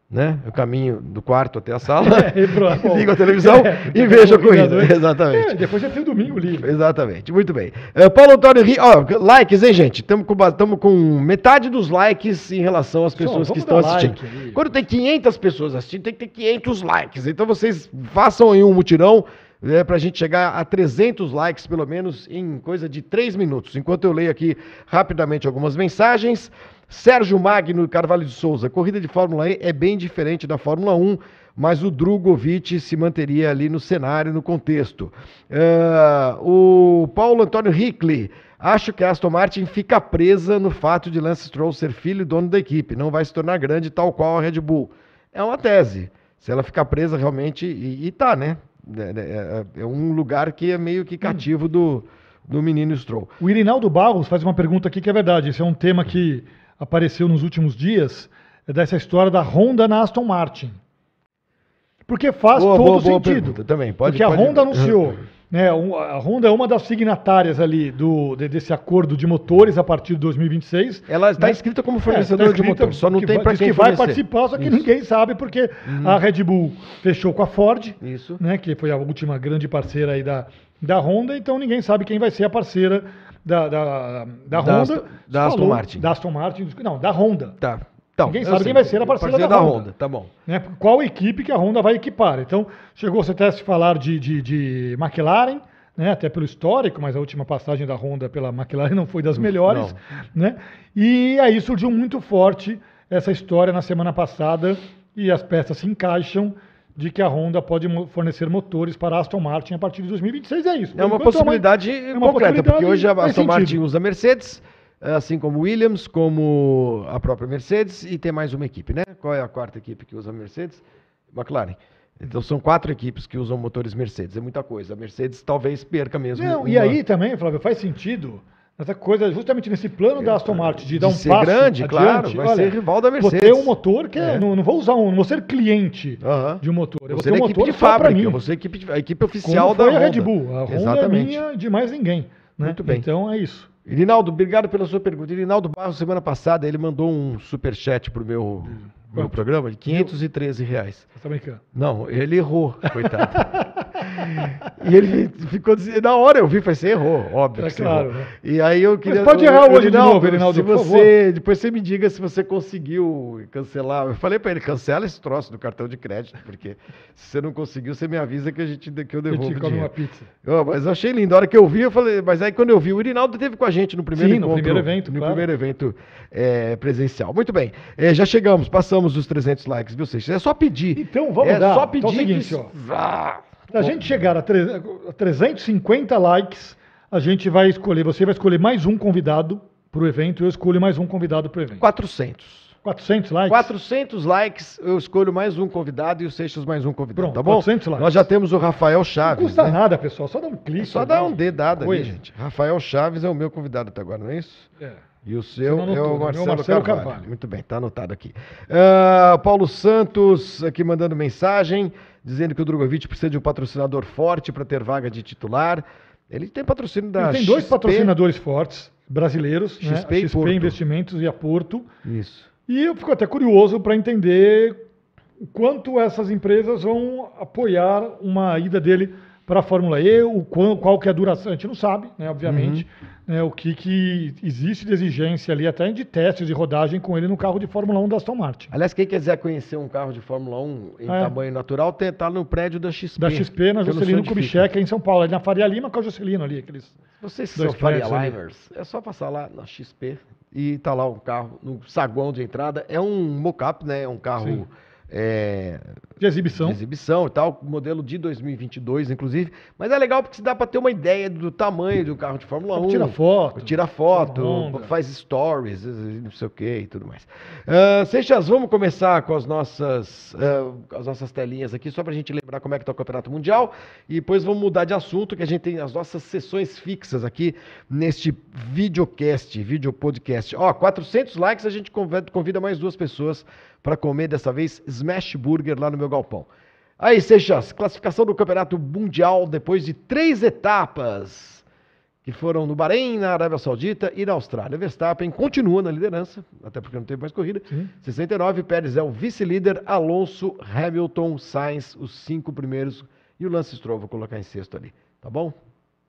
né? Eu caminho do quarto até a sala, É, pro- ligo a televisão É, e vejo a corrida. Exatamente. É, depois já tem o domingo livre. Exatamente, muito bem. Eh, Paulo Antônio Ri, ó, likes, hein, gente? Estamos com, tamo com metade dos likes em relação às pessoas que vamos estão like assistindo. aí. Quando tem 500 pessoas assistindo, tem que ter 500 likes. Então vocês façam aí um mutirão é, para a gente chegar a 300 likes, pelo menos, em coisa de 3 minutos. Enquanto eu leio aqui rapidamente algumas mensagens. Sérgio Magno Carvalho de Souza, corrida de Fórmula E é bem diferente da Fórmula 1, mas o Drogovic se manteria ali no cenário, no contexto. Ah, o Paulo Antônio Hickley, acho que a Aston Martin fica presa no fato de Lance Stroll ser filho e dono da equipe, não vai se tornar grande tal qual a Red Bull. É uma tese. Se ela ficar presa realmente, e, e tá, né? É, é- é um lugar que é meio que cativo do, do menino Stroll. O Irinaldo Barros faz uma pergunta aqui que é verdade. Esse é um tema que apareceu nos últimos dias, é dessa história da Honda na Aston Martin. Porque faz Boa, todo boa, boa sentido. pergunta também. Pode- Porque a pode- Honda anunciou, né, a Honda é uma das signatárias ali do, de- desse acordo de motores a partir de 2026. Ela está né? inscrita como É, fornecedora tá de escrito motor, só não tem vai- para quem que vai fornecer. participar, só que Isso. Uhum. ninguém sabe, porque a Red Bull fechou com a Ford, Isso. né, que foi a última grande parceira aí da, da Honda, então ninguém sabe quem vai ser a parceira da, da, da Da Honda. Aston- da Aston Martin. Da Aston Martin, não, da Honda. Tá. Então, Ninguém eu sabe sei. quem vai ser a parceira da Honda. Tá bom. Né, qual equipe que a Honda vai equipar. Então, chegou-se até a se falar de, de, de McLaren, né, até pelo histórico, mas a última passagem da Honda pela McLaren não foi das melhores. Né? E aí surgiu muito forte essa história na semana passada e as peças se encaixam de que a Honda pode fornecer motores para a Aston Martin a partir de 2026. É isso. É uma Por enquanto, possibilidade uma concreta, possibilidade porque hoje a Aston Martin sentido. usa Mercedes, assim como Williams, como a própria Mercedes, e tem mais uma equipe, né? Qual é a quarta equipe que usa a Mercedes? McLaren. Então são quatro equipes que usam motores Mercedes. É muita coisa. A Mercedes talvez perca mesmo. Não, uma- e aí também, Flávio, faz sentido essa coisa, justamente nesse plano da Aston Martin, de dar um ser passo grande, adiante, claro, vai olha, ser rival da Vou Mercedes. ter um motor que é, É. não, não vou usar um, não vou ser cliente Aham. de um motor. Eu vou é um equipe motor de fábrica, você é equipe, de- a equipe oficial Como foi da a Red. Bull. A Honda Exatamente. é minha de mais ninguém. Né? Muito bem. Então é isso. Irinaldo, obrigado pela sua pergunta. Irinaldo Barros, semana passada, ele mandou um superchat pro meu, meu programa de 513 reais. Você tá brincando. Não, ele errou, coitado. e ele ficou dizendo, na hora eu vi, falei, você errou, óbvio É claro, errou. né? E aí eu queria... pode errar hoje de novo, Irinaldo, se você, Depois você me diga se você conseguiu cancelar. Eu falei pra ele, cancela esse troço do cartão de crédito, porque se você não conseguiu, você me avisa que, a gente, que eu A devolvo gente o come uma pizza. Ó, mas eu achei lindo. A hora que eu vi, eu falei, mas aí quando eu vi, o Irinaldo teve com a gente no primeiro Sim, no encontro. primeiro evento, No claro. primeiro evento é, presencial. Muito bem. É, já chegamos, passamos dos 300 likes, viu, Seixas? É só pedir. Então, vamos é dar. só Então pedir. é o seguinte, que- ó. Ah, Se a gente chegar a, tre- a 350 likes, a gente vai escolher, você vai escolher mais um convidado para o evento, eu escolho mais um convidado para o evento. 400. 400 likes? 400 likes, eu escolho mais um convidado e o Seixas mais um convidado, Pronto, tá bom? 400 likes. Nós já temos o Rafael Não Chaves, custa né? nada, pessoal, só dá um clique. É só dá um dedado ali, gente. Rafael Chaves é o meu convidado até agora, não é isso? É. E o seu Você não é o né? Meu Marcelo, Marcelo Carvalho. Carvalho. Muito bem, tá anotado aqui. Ah, Paulo Santos aqui mandando mensagem, dizendo que o Drogovic precisa de um patrocinador forte para ter vaga de titular. Ele tem patrocínio da Ele tem dois XP. patrocinadores fortes, brasileiros, né? XP a e XP. Investimentos e a Porto. Isso. E eu fico até curioso para entender o quanto essas empresas vão apoiar uma ida dele para a Fórmula E, o qual, qual que é a duração, a gente não sabe, né, obviamente, Uhum. né, o que, que existe de exigência ali, até de testes de rodagem com ele no carro de Fórmula 1 da Aston Martin. Aliás, quem quiser conhecer um carro de Fórmula 1 em É. tamanho natural, tem, tá no prédio da XP. Da XP na Juscelino. Kubitschek, em São Paulo, ali na Faria Lima com a Juscelino ali, aqueles... Vocês são Faria. Limers, é só passar lá na XP e tá lá um carro no saguão de entrada. É um mock-up, né? É um carro Sim. é, De exibição. de exibição e tal, modelo de 2022, inclusive. Mas é legal porque se dá para ter uma ideia do tamanho de um carro de Fórmula 1. Tira foto. Tira foto, Honda. faz stories, não sei o que e tudo mais. Uh, Seixas, vamos começar com as nossas, com as nossas telinhas aqui, só para a gente lembrar como é que tá o Campeonato Mundial. E depois vamos mudar de assunto, que a gente tem as nossas sessões fixas aqui neste videocast, vídeo podcast. Ó, 400 likes, a gente convida, convida mais duas pessoas para comer, dessa vez, Smash Burger lá no meu galpão. Aí, Seixas, classificação do Campeonato Mundial depois de três etapas que foram no Bahrein, na Arábia Saudita e na Austrália. Verstappen continua na liderança, até porque não teve mais corrida. Sim. 69, Pérez é o vice-líder, Alonso, Hamilton, Sainz, os cinco primeiros, e o Lance Stroll vou colocar em sexto ali, tá bom?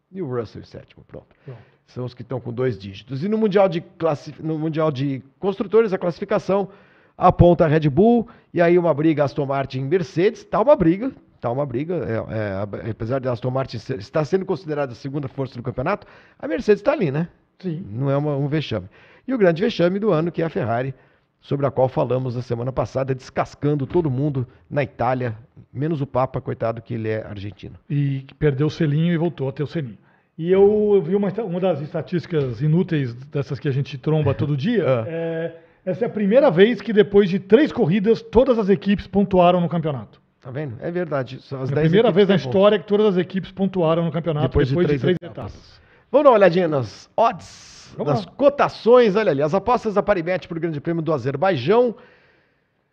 E o Russell em sétimo, pronto. Pronto. São os que estão com dois dígitos. E no Mundial de, classi... no mundial de Construtores, a classificação aponta a Red Bull, e aí uma briga Aston Martin e Mercedes, tá uma briga, tá uma briga, é, é, apesar de Aston Martin ser, estar sendo considerada a segunda força do campeonato, a Mercedes está ali, né? Sim. Não é uma- um vexame. E o grande vexame do ano, que é a Ferrari, sobre a qual falamos na semana passada, descascando todo mundo na Itália, menos o Papa, coitado que ele é argentino. e perdeu o selinho e voltou a ter o selinho. E eu vi uma, uma das estatísticas inúteis dessas que a gente tromba todo dia. Ah. é, essa é a primeira vez que depois de três corridas, todas as equipes pontuaram no campeonato. Tá vendo? É verdade. São as É a 10 primeira vez na história que todas as equipes pontuaram no campeonato Depois depois, de de três três, etapas. etapas. Vamos dar uma olhadinha nas odds, Vamos nas lá. cotações. Olha ali, as apostas da Paribet para o Grande Prêmio do Azerbaijão.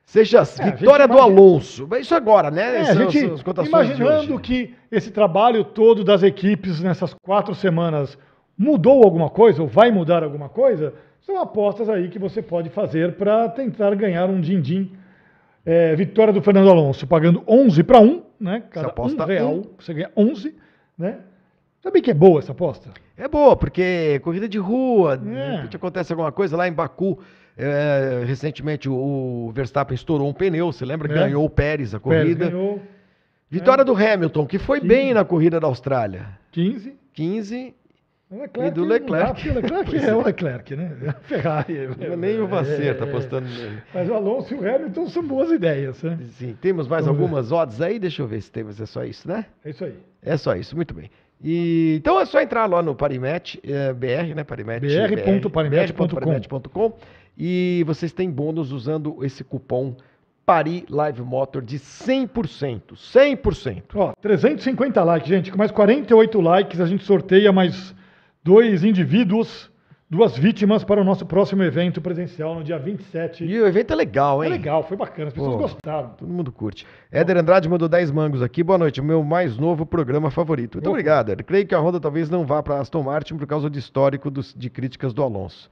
Seja É, vitória do imagina- Alonso. Isso agora, né? É, São- gente imaginando que esse trabalho todo das equipes nessas quatro semanas mudou alguma coisa ou vai mudar alguma coisa, são apostas aí que você pode fazer para tentar ganhar um din-din. É, vitória do Fernando Alonso pagando 11 para 1, né? Cada aposta um real, um. você ganha 11, né? Sabe que é boa essa aposta? É boa, porque corrida de rua, É. acontece alguma coisa lá em Baku. é, recentemente o, Verstappen estourou um pneu, você lembra? É. Ganhou o Pérez a Pérez corrida. ganhou Vitória do Hamilton, que foi Sim. bem na corrida da Austrália. 15. 15, O Leclerc, E do dá, Leclerc. O Leclerc é é. o Leclerc, né? É a Ferrari. nem o Vasser tá É, apostando nele. Mas o Alonso e o Hamilton são boas ideias, né? Sim, temos mais Vamos ver. algumas odds aí? Deixa eu ver se temos, é só isso, né? É isso aí. É só isso, muito bem. E, então é só entrar lá no Parimet, é, BR, né? Parimet, br.parimet.com. e vocês têm bônus usando esse cupom Paris Live Motor de 100%. 100%. Ó, 350 likes, gente. Com mais 48 likes, a gente sorteia mais dois indivíduos, duas vítimas para o nosso próximo evento presencial no dia 27. E o evento é legal, É hein? legal, foi bacana, as pessoas Pô. gostaram. Todo mundo curte. Éder Andrade mandou 10 mangos aqui. Boa noite, o meu mais novo programa favorito. Muito Opa. obrigado, Éder. Creio que a Honda talvez não vá para Aston Martin por causa do histórico dos- de críticas do Alonso.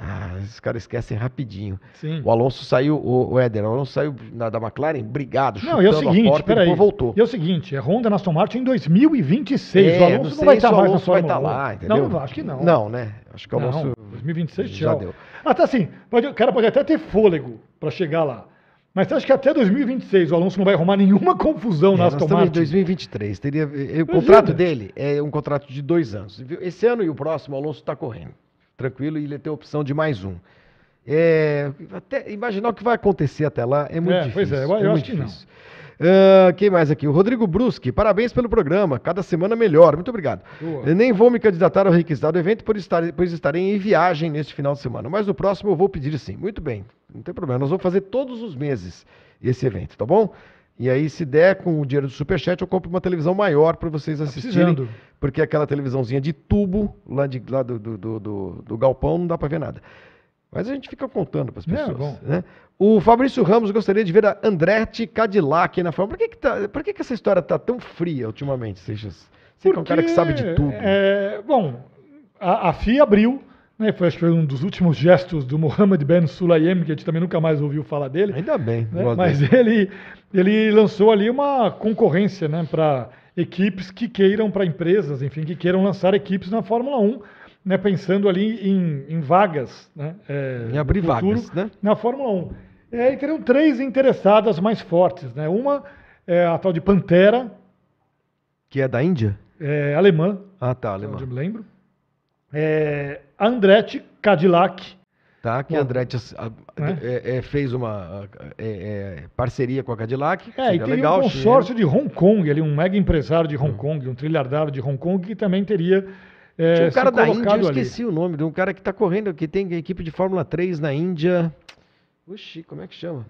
Ah, esses caras esquecem rapidinho. Sim. O Alonso saiu, o, o Éder, o Alonso saiu na, da McLaren, brigado, Não, e é o a seguinte, porta peraí. voltou. E é o seguinte, é Honda na Aston Martin em 2026. É, o Alonso não, sei vai se estar o mais na vai Fórmula estar 1. lá, entendeu? Não, não, acho que não. Não, né? Acho que o Alonso Não, 2026 já tchau. deu. Até assim, pode, o cara pode até ter fôlego para chegar lá. Mas você acha que até 2026 o Alonso não vai arrumar nenhuma confusão É, na Aston estamos em Martin? 2023. Teria, eh, o Imagina. contrato dele é um contrato de dois anos. Esse ano e o próximo, o Alonso está correndo. Tranquilo, e ele tem a opção de mais um. É, até imaginar o que vai acontecer até lá é muito É, difícil. pois é, eu- eu muito acho que não. difícil. Ah, quem mais aqui? O Rodrigo Bruschi, parabéns pelo programa, cada semana melhor. Muito obrigado. Eu nem vou me candidatar ao requisitado do evento, por estar, pois estarei em viagem neste final de semana. Mas no próximo eu vou pedir sim. Muito bem, não tem problema. Nós vamos fazer todos os meses esse evento, tá bom? E aí, se der com o dinheiro do Superchat, eu compro uma televisão maior para vocês assistirem. precisando. Porque aquela televisãozinha de tubo lá, de, lá do, do, do, do- galpão não dá para ver nada. Mas a gente fica contando para as É, pessoas. bom. né? O Fabrício Ramos gostaria de ver a Andretti Cadillac na Fórmula. Por que, que, tá, por que, que essa história tá tão fria ultimamente, Seixas? Você que é um cara que sabe de tudo. é, bom, a, a FIA abriu, né, foi, acho que foi um dos últimos gestos do Mohamed Ben Sulayem, que a gente também nunca mais ouviu falar dele. Ainda bem. né, Mas ele, ele lançou ali uma concorrência né, para equipes que queiram, para empresas, enfim, que queiram lançar equipes na Fórmula 1, né, pensando ali em, em vagas. Né, é, Em abrir futuro vagas, né? Na Fórmula 1. E aí teriam três interessadas mais fortes. Né? Uma é a tal de Pantera, Que é da Índia? é, alemã, Ah, tá, alemão. eu me lembro. É, Andretti Cadillac. Tá, que Bom, Andretti né? é, é, fez uma é, é, parceria com a Cadillac. É, e teria legal, um consórcio de Hong Kong, ali, um mega empresário de Hong Kong, um trilhardário de Hong Kong, que também teria. É, Tinha um cara da Índia, eu ali. esqueci o nome, de um cara que tá correndo, que tem equipe de Fórmula 3 na Índia. Oxi, como é que chama?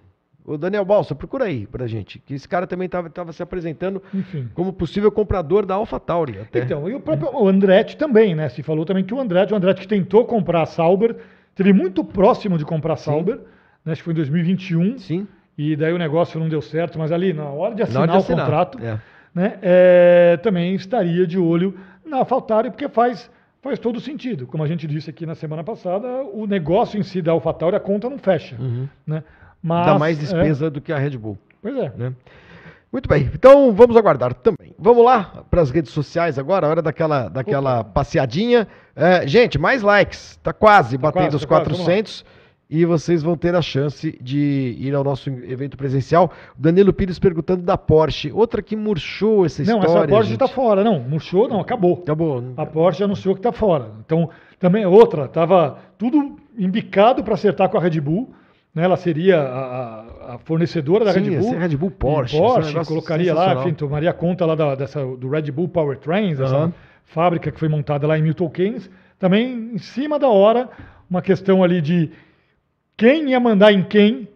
O Daniel Balsa, procura aí pra gente. Que esse cara também estava tava se apresentando Enfim. como possível comprador da AlphaTauri. Até. Então, e o próprio o Andretti também, né? Se falou também que o Andretti, o Andretti que tentou comprar a Sauber, teve muito próximo de comprar a Sauber, né? acho que foi em 2021, Sim, e daí o negócio não deu certo, mas ali na hora de na assinar hora de o assinar. contrato, É. né, é, também estaria de olho na AlphaTauri, porque faz, faz todo sentido. Como a gente disse aqui na semana passada, o negócio em si da AlphaTauri, a conta não fecha. Uhum. Né? Mas, Dá mais é, despesa do que a Red Bull. pois é. né? Muito bem, então vamos aguardar também. Vamos lá para as redes sociais agora, hora daquela, daquela passeadinha. É, gente, mais likes, tá quase batendo quase, os tá quase, vamos lá. 400 e vocês vão ter a chance de ir ao nosso evento presencial. Danilo Pires perguntando da Porsche, outra que murchou essa Não, história. essa Porsche está fora. Não, murchou, não, acabou. Acabou. A Porsche anunciou que está fora. Então, também outra, estava tudo embicado para acertar com a Red Bull. Né? Ela seria a, a- fornecedora da Sim, Red Bull. ser Red Bull Porsche. Porsche, colocaria lá, enfim, tomaria conta lá da, dessa, do Red Bull Powertrains, essa Aham. fábrica que foi montada lá em Milton Keynes. Também, em cima da hora, uma questão ali de quem ia mandar em quem.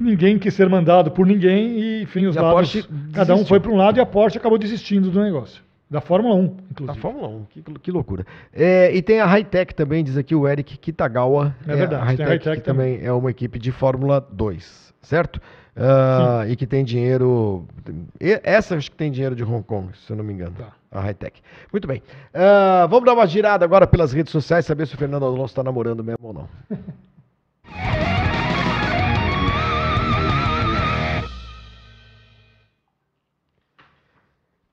Ninguém quis ser mandado por ninguém e, enfim, os E lados, cada um foi para um lado e a Porsche acabou desistindo do negócio. Da Fórmula 1, Da inclusive. Fórmula 1, que, que loucura. É, e tem a Hightech também, diz aqui o Eric Kitagawa. É verdade, a Hightech, Hightech que também é uma equipe de Fórmula 2, certo? Ah, e que tem dinheiro. Essa acho que tem dinheiro de Hong Kong, se eu não me engano. Tá. A Hightech. Muito bem. Ah, vamos dar uma girada agora pelas redes sociais, saber se o Fernando Alonso está namorando mesmo ou não.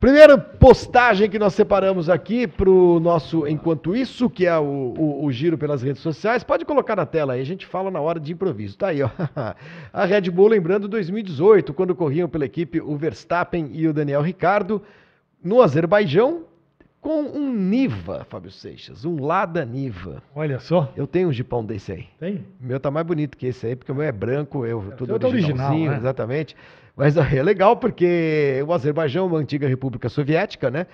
Primeira postagem que nós separamos aqui para o nosso Enquanto Isso, que é o, o- o giro pelas redes sociais. Pode colocar na tela aí, a gente fala na hora de improviso. Tá aí, ó. A Red Bull lembrando 2018, quando corriam pela equipe o Verstappen e o Daniel Ricardo no Azerbaijão com um Niva, Fábio Seixas, um Lada Niva. Olha só. Eu tenho um jipão desse aí. Tem? O meu tá mais bonito que esse aí, porque o meu é branco, eu tudo seu tá original, originalzinho, né? exatamente. Mas é legal porque o Azerbaijão é uma antiga república soviética, né?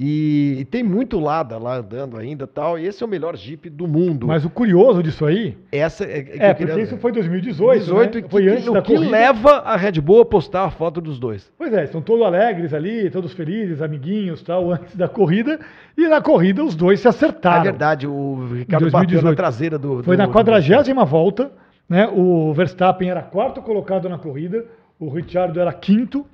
E, e tem muito Lada lá andando ainda tal. E esse é o melhor Jeep do mundo. Mas o curioso disso aí. Essa é, que é porque isso foi 2018. 18, né? foi que, antes que, da o que corrida. leva a Red Bull a postar a foto dos dois. Pois é, estão todos alegres ali, todos felizes, amiguinhos tal, antes da corrida. E na corrida os dois se acertaram. É verdade, o Ricardo 2018. bateu na traseira do. Foi do, na quadragésima volta, né? O Verstappen era quarto colocado na corrida, o Richard era quinto.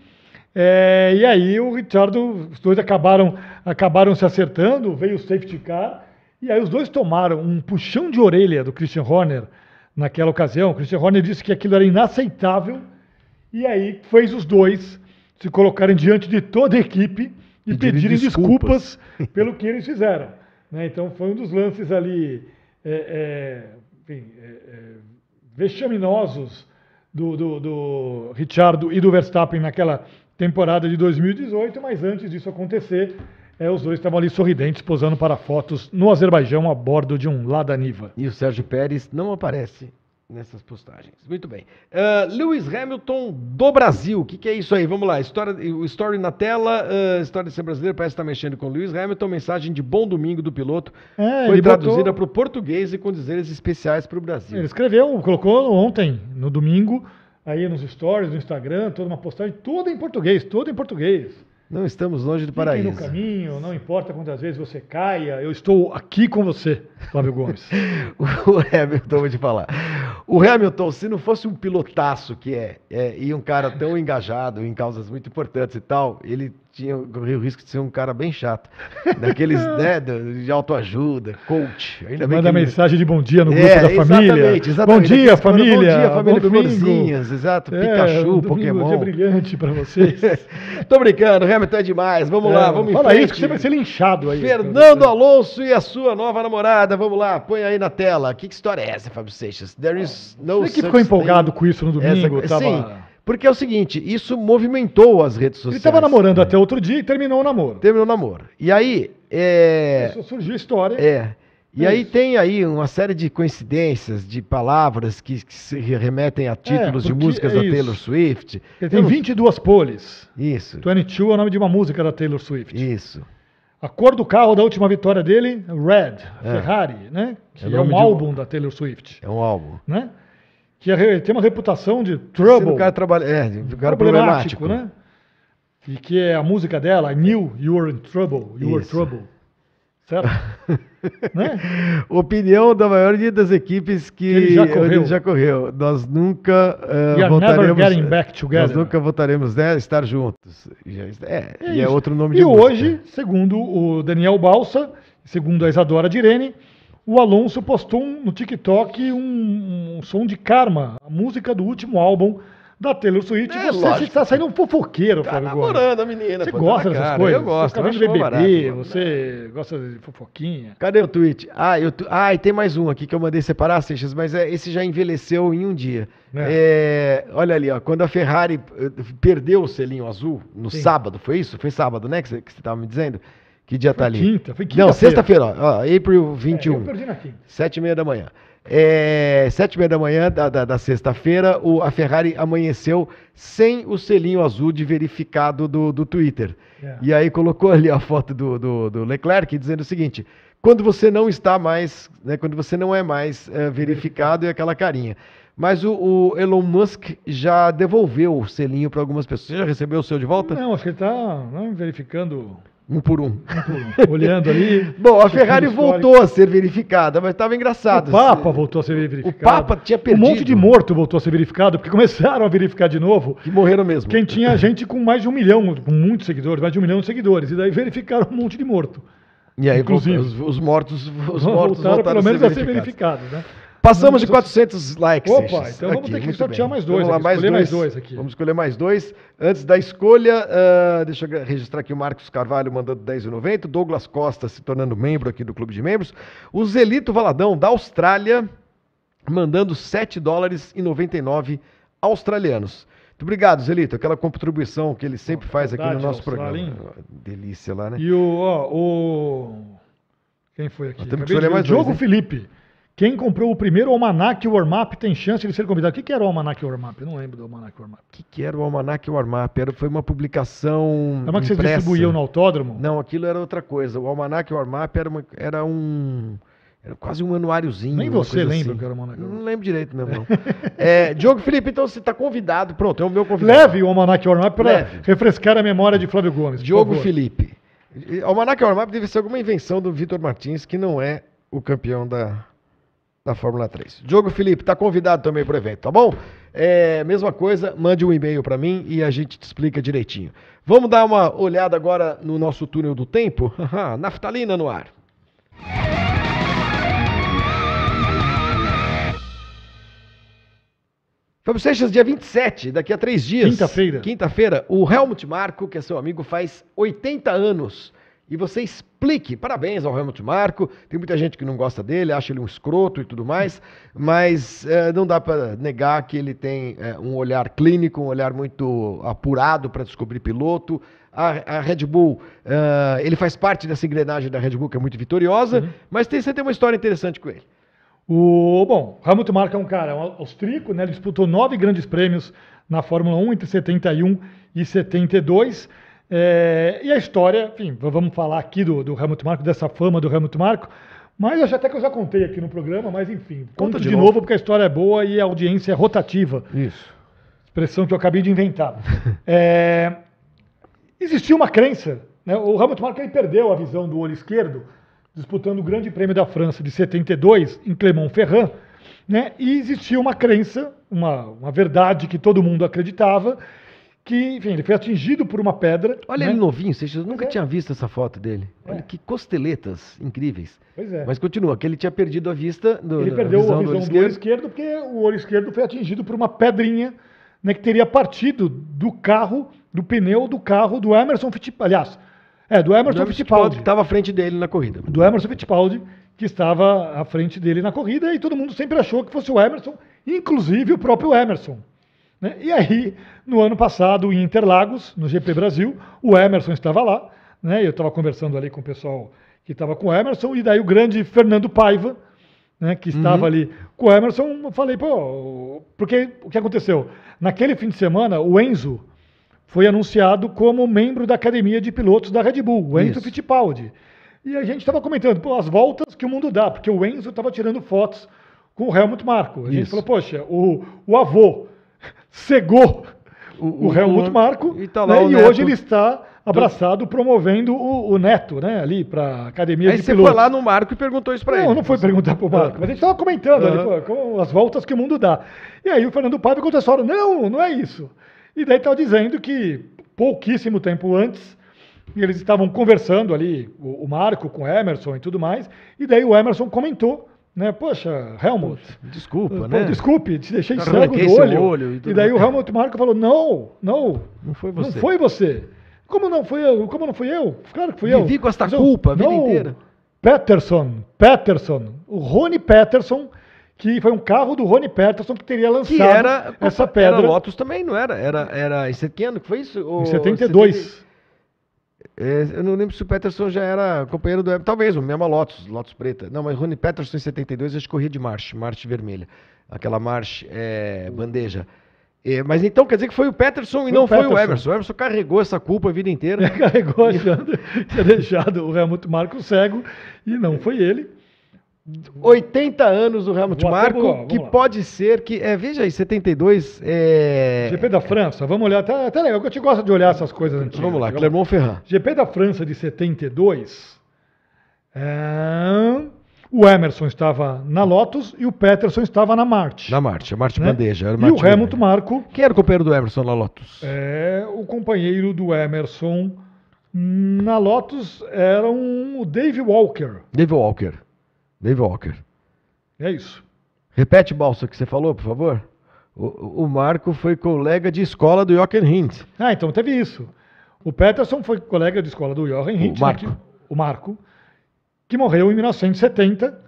É, e aí o Richardo, os dois acabaram, acabaram se acertando, veio o safety car, e aí os dois tomaram um puxão de orelha do Christian Horner naquela ocasião. O Christian Horner disse que aquilo era inaceitável, e aí fez os dois se colocarem diante de toda a equipe e pedirem desculpas. desculpas pelo que eles fizeram. Né? Então foi um dos lances ali é, é, enfim, é, é, vexaminosos do, do, do Richardo e do Verstappen naquela temporada de 2018, mas antes disso acontecer, é, os dois estavam ali sorridentes, posando para fotos no Azerbaijão a bordo de um Lada Niva. E o Sérgio Pérez não aparece nessas postagens. Muito bem. Uh, Lewis Hamilton do Brasil. O que, que, é isso aí? Vamos lá. História, o story na tela. Uh, história de ser brasileiro parece estar mexendo com Lewis Hamilton. Mensagem de bom domingo do piloto. É, foi traduzida para o português e com dizeres especiais para o Brasil. Ele escreveu, colocou ontem, no domingo aí nos stories, no Instagram, toda uma postagem, toda em português, toda em português. Não estamos longe do Fiquem paraíso. no caminho, não importa quantas vezes você caia, eu estou aqui com você, Flávio Gomes. o Hamilton, vou te falar. O Hamilton, se não fosse um pilotaço que é, é, e um cara tão engajado em causas muito importantes e tal, ele tinha corria o risco de ser um cara bem chato. Daqueles, né, de autoajuda, coach. Ainda Manda ele... mensagem de bom dia no grupo é, da família. Exatamente, exatamente. Bom dia, família. Bom dia, família. Bom florzinhas, exato. É, Pikachu, um Pokémon. Um dia brilhante para vocês. Tô brincando, Hamilton é demais. Vamos é, lá, vamos fala em frente. isso que você vai ser linchado aí. Fernando Alonso e a sua nova namorada. Vamos lá, põe aí na tela. Que, que história é essa, Fábio Seixas? There is no Você que ficou empolgado com isso no domingo? Essa, tava... Sim. Porque é o seguinte, isso movimentou as redes sociais. Ele estava namorando até outro dia e terminou o namoro. Terminou o namoro. E aí. É... Isso surgiu a história. É. E é aí isso. tem aí uma série de coincidências, de palavras que, que se remetem a títulos é, de músicas é da Taylor Swift. Ele tem 22 poles. Isso. 22 é o nome de uma música da Taylor Swift. Isso. A cor do carro da última vitória dele, Red, é. Ferrari, né? Que é, um álbum um... da Taylor Swift. É um álbum. Né? que é, tem uma reputação de trouble. O cara trabalha, é, um cara problemático, problemático, né? E que é a música dela, I knew you were in trouble, you Isso. were trouble. Certo? né? Opinião da maioria das equipes que, ele já correu. Ele já correu. Nós nunca uh, voltaremos. Never back together. Nós nunca voltaremos né, estar juntos. É, é e é outro nome e de E hoje, segundo o Daniel Balsa, segundo a Isadora Direne, o Alonso postou um, no TikTok um, um, som de Karma, a música do último álbum da Taylor Swift. É, você está saindo um fofoqueiro, tá Flávio namorando a menina. Você pô, gosta dessas cara. coisas? Eu gosto. Você gosta de BBB, você gosta de fofoquinha. Cadê o tweet? Ah, eu tu... ah, e tem mais um aqui que eu mandei separar, Seixas, mas é, esse já envelheceu em um dia. É. É, olha ali, ó, quando a Ferrari eh, perdeu o selinho azul no Sim. sábado, foi isso? Foi sábado, né, que você estava me dizendo? Que dia tá ali? Quinta, foi quinta. Não, sexta-feira, ó, April 21. É, eu perdi na quinta. Sete e meia da manhã. É, sete e meia da manhã da, da, da sexta-feira, a Ferrari amanheceu sem o selinho azul de verificado do, do Twitter. É. E aí colocou ali a foto do, do, do, Leclerc dizendo o seguinte: quando você não está mais, né, quando você não é mais é, verificado, é aquela carinha. Mas o, o, Elon Musk já devolveu o selinho para algumas pessoas. Você já recebeu o seu de volta? Não, acho que ele está né, verificando um por um. um, por um. Olhando ali. Bom, a Ferrari voltou a ser verificada, mas estava engraçado. O Papa voltou a ser verificado. O Papa tinha perdido. Um monte de morto voltou a ser verificado, porque começaram a verificar de novo. Que morreram mesmo. Quem tinha gente com mais de um milhão, com muitos seguidores, mais de um milhão de seguidores. E daí verificaram um monte de morto. E aí, Inclusive, os, os mortos, os mortos voltaram, voltaram pelo menos a ser verificados, a ser verificados né? Passamos de 400 likes. Opa, então vamos aqui, ter que sortear mais dois. Vamos lá, mais dois. mais dois aqui. Vamos escolher mais dois. Antes da escolha, uh, deixa eu registrar aqui o Marcos Carvalho mandando 10,90. Douglas Costa se tornando membro aqui do Clube de Membros. O Zelito Valadão, da Austrália, mandando 7 dólares e 99 australianos. Muito obrigado, Zelito. Aquela contribuição que ele sempre faz aqui no nosso programa. Delícia lá, né? E o, ó, o... Quem foi aqui? temos que escolher mais Diogo dois, Felipe Quem comprou o primeiro Almanac Warm-Up tem chance de ser convidado. O que, que era o Almanac Warm-Up? Eu não lembro do Almanac Warm-Up. O que, que era o Almanac Warm-Up? Era, foi uma publicação É uma que vocês impressa. distribuíam no autódromo? Não, aquilo era outra coisa. O Almanac Warm-Up era, uma- era um... Era quase um anuáriozinho. Nem você lembra assim. que era o Almanac Não Warm-Up. lembro direito mesmo, não. é, Diogo Felipe, então você está convidado. Pronto, é o meu convidado. Leve o Almanac Warm-Up para refrescar a memória de Flávio Gomes. Diogo. Felipe. E- Almanac Warm-Up deve ser alguma invenção do Vitor Martins, que não é o campeão da, da Fórmula 3. Diogo Felipe, está convidado também para o evento, tá bom? É, mesma coisa, mande um e-mail para mim e a gente te explica direitinho. Vamos dar uma olhada agora no nosso túnel do tempo? Naftalina no ar. Fábio Seixas, dia 27, daqui a três dias. Quinta-feira. Quinta-feira, o Helmut Marko, que é seu amigo, faz 80 anos. E você explique. Parabéns ao Helmut Marko. Tem muita gente que não gosta dele, acha ele um escroto e tudo mais, mas eh, não dá para negar que ele tem eh, um olhar clínico, um olhar muito apurado para descobrir piloto. A, a Red Bull, eh, ele faz parte dessa engrenagem da Red Bull, que é muito vitoriosa, Uhum. mas tem, você tem uma história interessante com ele. O, bom, Helmut Marko é um cara um austríaco, né? Ele disputou nove grandes prêmios na Fórmula 1 entre 71 e 72. É, e a história, enfim, vamos falar aqui do, do Helmut Marko, dessa fama do Helmut Marko. Mas eu já, até que eu já contei aqui no programa, mas enfim, conto de de, novo. novo. porque a história é boa e a audiência é rotativa. Isso. Expressão que eu acabei de inventar. É, existia uma crença, né? o Helmut Marko ele perdeu a visão do olho esquerdo disputando o Grande Prêmio da França de 72 em Clermont-Ferrand, né? e existia uma crença, uma, uma verdade que todo mundo acreditava, que enfim, ele foi atingido por uma pedra. Olha né? ele novinho, eu nunca é. tinha visto essa foto dele. Olha É. que costeletas incríveis. Pois é. Mas continua, que ele tinha perdido a vista do Ele perdeu a visão do do olho olho, esquerdo. esquerdo porque o olho esquerdo foi atingido por uma pedrinha né, que teria partido do carro, do pneu do carro do Emerson Fittipaldi. Aliás, é, do Emerson Emerson Fittipaldi. que estava à frente dele na corrida. Do Emerson Fittipaldi, que estava à frente dele na corrida, e todo mundo sempre achou que fosse o Emerson, inclusive o próprio Emerson. Né? E aí, no ano passado, em Interlagos, no GP Brasil, o Emerson estava lá, né? Eu estava conversando ali com o pessoal que estava com o Emerson, e daí o grande Fernando Paiva, né, que estava Uhum. ali com o Emerson, eu falei, pô, porque o que aconteceu? Naquele fim de semana, o Enzo foi anunciado como membro da academia de pilotos da Red Bull, o Enzo Isso. Fittipaldi. E a gente estava comentando, pô, as voltas que o mundo dá, porque o Enzo estava tirando fotos com o Helmut Marko. A gente Isso. falou, poxa, o, o avô cegou o, o- Helmut o- Marko, e tá né, o e hoje ele está abraçado promovendo o, o neto, né, ali para academia Aí de você pilotos. foi lá no Marco e perguntou isso Não, ele. não foi perguntar pro Marco, mas a gente estava comentando ali, Aham. pô, com as voltas que o mundo dá. E aí o Fernando Paiva contou a história, não, não é isso. E daí estava dizendo que pouquíssimo tempo antes, eles estavam conversando ali, o, o Marco com o Emerson e tudo mais, e daí o Emerson comentou, né, poxa, Helmut, Desculpa, pô, né? desculpe, te deixei cego Arranquei do olho. olho e e, daí o Helmut Marco falou, não, não, Não foi não você. foi você. Como não fui eu? Como não fui eu? Claro que fui eu. Vivi com esta Mas culpa a vida não, inteira. Peterson, Peterson, o Rony Peterson, que foi um carro do Rony Peterson que teria lançado Que era. essa pedra Era Lotus também, não era? Era, era em que ano que foi isso? em Ou- 72. É, eu não lembro se o Peterson já era companheiro do Hamilton. Talvez, o mesmo Lotus, Lotus preta. Não, mas Rony Peterson em 72 acho que corria de marcha, marcha vermelha. Aquela marcha é, bandeja. É, mas então quer dizer que foi o Peterson e Foi não o foi o Peterson. Emerson. O Emerson carregou essa culpa a vida inteira. Carregou achando tinha deixado o Helmut Marko cego e não foi ele. 80 anos do Helmut Marko, vamos que lá. pode ser que. É, veja aí, 72. É... GP da França, vamos olhar, até, até legal, que eu te gosto de olhar essas coisas antigas. Vamos lá, Legal? Clermont-Ferrand. GP da França de 72, é, o Emerson estava na Lotus e o Peterson estava na March. Na marcha, marcha né? bandeja. E marcha o vermelha. Marko Quem era o companheiro do Emerson na Lotus? é o companheiro do Emerson na Lotus era um, o Dave Walker. Dave Walker. Dave Walker. É isso. Repete, Balsa, o que você falou, por favor. O, o Marco foi colega de escola do Jochen Hint. Ah, então teve isso. O Peterson foi colega de escola do Jochen Hint, né, Marco. que- o Marco, que morreu em 1970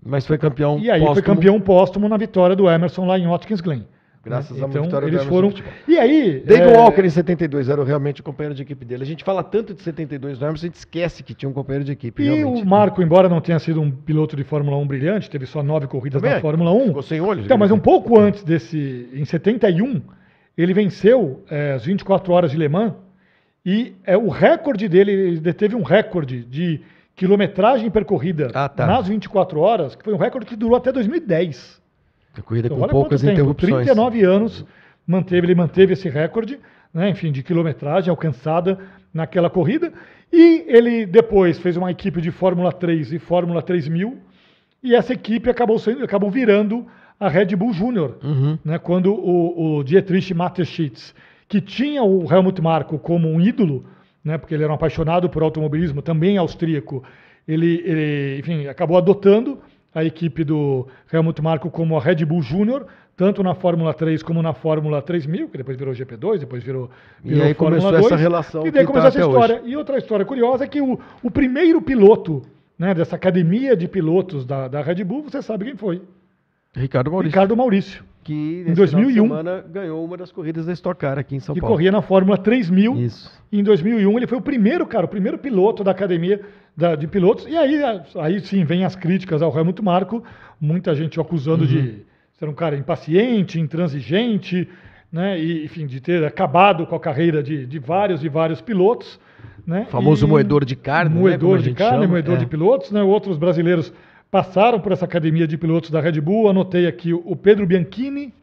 Mas foi campeão e aí foi póstumo. campeão póstumo na vitória do Emerson lá em Watkins Glen. Graças né? a uma então, vitória eles foram. E aí. David é, Walker em 72 era realmente o companheiro de equipe dele. A gente fala tanto de 72 do Emerson, a gente esquece que tinha um companheiro de equipe. E realmente. o Marco, embora não tenha sido um piloto de Fórmula 1 brilhante, teve só nove corridas Também na é. Fórmula 1. Ficou sem olhos. Então, mas um pouco antes desse, em 71, ele venceu é, as 24 horas de Le Mans e é, o recorde dele, ele deteve um recorde de quilometragem percorrida Ah, tá. nas 24 horas, que foi um recorde que durou até 2010. A corrida Então, com poucas interrupções. 39 anos, manteve, ele manteve esse recorde, né, enfim, de quilometragem alcançada naquela corrida. E ele depois fez uma equipe de Fórmula 3 e Fórmula 3000, e essa equipe acabou, sendo, acabou virando a Red Bull Júnior, Uhum. né, quando o, o Dietrich Mateschitz, que tinha o Helmut Marko como um ídolo, né, porque ele era um apaixonado por automobilismo, também austríaco, ele, ele, enfim, acabou adotando a equipe do Helmut Marko como a Red Bull Júnior, tanto na Fórmula 3 como na Fórmula 3000, que depois virou GP2, depois virou, E virou aí começou essa relação E daí começou tá essa história. E outra história curiosa é que o, o primeiro piloto né, dessa academia de pilotos da, da Red Bull, você sabe quem foi? Ricardo Maurício. Ricardo Maurício, que em nesse 2001. final de semana ganhou uma das corridas da Stock Car aqui em São que Paulo. corria na Fórmula 3000. Isso. Em 2001 ele foi o primeiro, cara, o primeiro piloto da academia da- de pilotos. E aí, aí sim vem as críticas ao Helmut Marko, muita gente o acusando Uhum. de ser um cara impaciente, intransigente, né? E, enfim, de ter acabado com a carreira de, de vários e vários pilotos. Né? O famoso E- moedor de carne, né, Moedor a de carne, chama, moedor é. de pilotos, né? Outros brasileiros passaram por essa academia de pilotos da Red Bull. Anotei aqui o Pedro Bianchini,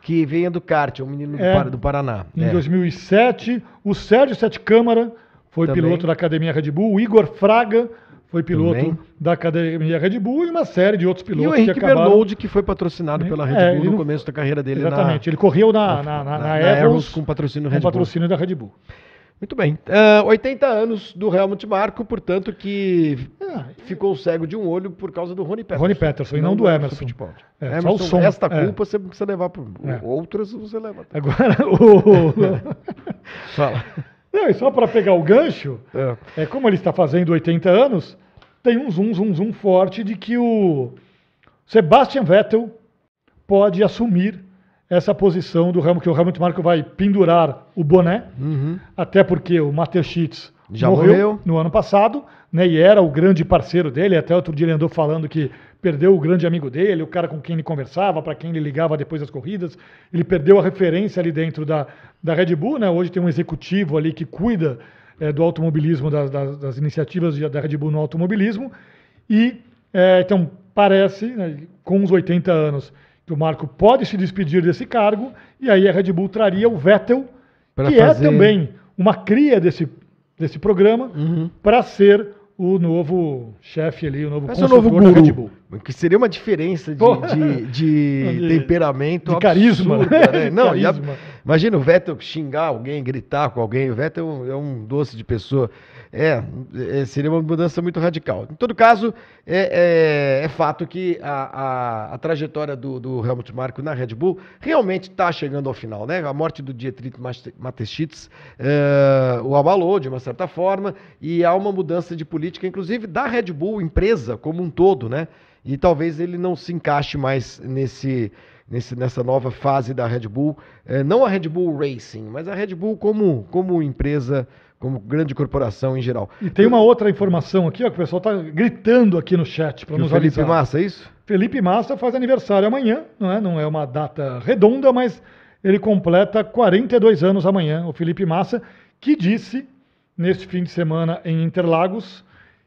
Que venha do kart, é um menino do É. Do Paraná. em É. 2007. O Sérgio Sete Câmara foi Também. piloto da Academia Red Bull. O Igor Fraga foi piloto Também. da Academia Red Bull e uma série de outros E pilotos o Henrique que acabaram... Bernold, que foi patrocinado pela Red É, Bull ele no não- começo da carreira dele Exatamente. na, Ele correu na, na, na, na, na Arrows com patrocínio com Red patrocínio da Red Bull. Muito bem. Ah, 80 anos do Helmut Marko, portanto, que Ah, ficou cego de um olho por causa do Rony Peterson. Rony Peterson, e não do Emerson. Futebol. É, só Emerson, o som. esta É. culpa você precisa levar para É. outras, você leva. Agora, o... Fala. Não, e só para pegar o gancho, É. é como ele está fazendo 80 anos, tem um zoom, zoom, zoom forte de que o Sebastian Vettel pode assumir essa posição do Helmut, que o Helmut Marko vai pendurar o boné, Uhum. até porque o Mateschitz Já morreu, morreu. no ano passado, né, e era o grande parceiro dele, até outro dia ele andou falando que perdeu o grande amigo dele, o cara com quem ele conversava, para quem ele ligava depois das corridas, ele perdeu a referência ali dentro da, da Red Bull, né, hoje tem um executivo ali que cuida eh, do automobilismo, das, das- das iniciativas da Red Bull no automobilismo, e eh, então parece, né, com os 80 anos, que o Marco pode se despedir desse cargo, e aí a Red Bull traria o Vettel, Pra que fazer- é também uma cria desse, desse programa, Uhum. para ser o novo chefe ali, o novo o consultor novo da Red guru. Bull. Que seria uma diferença de, de, de De- temperamento de carisma, absurda, né? né? Não, e a- Carisma. Imagina o Vettel xingar alguém, gritar com alguém. O Vettel é um, é um doce de pessoa. É, é, seria uma mudança muito radical. Em todo caso, é, é- é fato que a, a- a trajetória do, do Helmut Marko na Red Bull realmente está chegando ao final, né? A morte do Dietrich Mate- Mateschitz é, o abalou de uma certa forma e há uma mudança de política, inclusive da Red Bull, empresa como um todo, né? E talvez ele não se encaixe mais nesse, nesse, nessa nova fase da Red Bull. É, não a Red Bull Racing, mas a Red Bull como, como empresa, como grande corporação em geral. E tem uma outra informação aqui, ó, que o pessoal está gritando aqui no chat para nos Felipe avisar. Massa, é isso? Felipe Massa faz aniversário amanhã, não é? Não é uma data redonda, mas ele completa 42 anos amanhã. O Felipe Massa, que disse neste fim de semana em Interlagos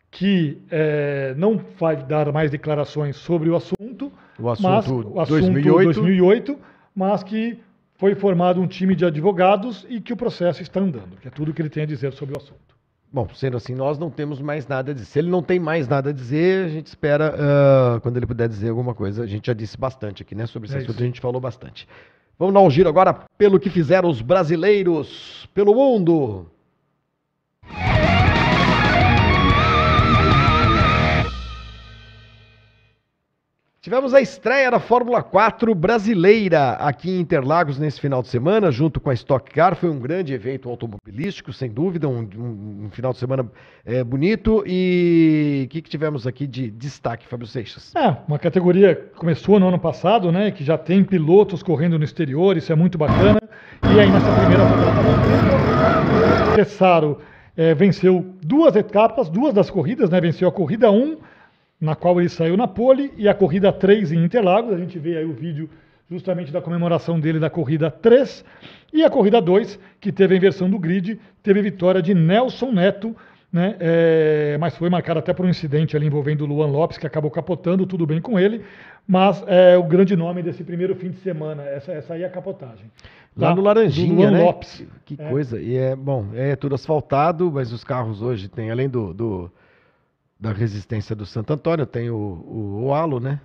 que eh, não vai dar mais declarações sobre o assunto, O assunto mas, o assunto 2008. 2008, mas que foi formado um time de advogados e que o processo está andando, que é tudo que ele tem a dizer sobre o assunto. Bom, sendo assim, nós não temos mais nada a dizer. Se ele não tem mais nada a dizer, a gente espera ah, quando ele puder dizer alguma coisa. A gente já disse bastante aqui, né? Sobre esse É assunto, isso. a gente falou bastante. Vamos dar um giro agora pelo que fizeram os brasileiros pelo mundo. Tivemos a estreia da Fórmula 4 brasileira aqui em Interlagos nesse final de semana, junto com a Stock Car. Foi um grande evento automobilístico, sem dúvida, um, um- um final de semana é, bonito. E o que, que tivemos aqui de destaque, Fábio Seixas? É, uma categoria que começou no ano passado, né? Que já tem pilotos correndo no exterior, isso é muito bacana. E aí nessa primeira Tessaro eh, venceu duas etapas, duas das corridas, né? Venceu a corrida 1, na qual ele saiu na pole, e a corrida 3 em Interlagos. A gente vê aí o vídeo justamente da comemoração dele da corrida 3. E a corrida 2, que teve a inversão do grid, teve vitória de Nelson Neto, né? É, mas foi marcado até por um incidente ali envolvendo o Luan Lopes, que acabou capotando, tudo bem com ele. Mas é o grande nome desse primeiro fim de semana, essa, essa aí é a capotagem. Lá Tá? no Do Laranjinha, Luan né? Lopes. Que, que É. coisa. E é, bom, é tudo asfaltado, mas os carros hoje tem, além do, do- da resistência do Santo Antônio, tem o, o, o halo, né?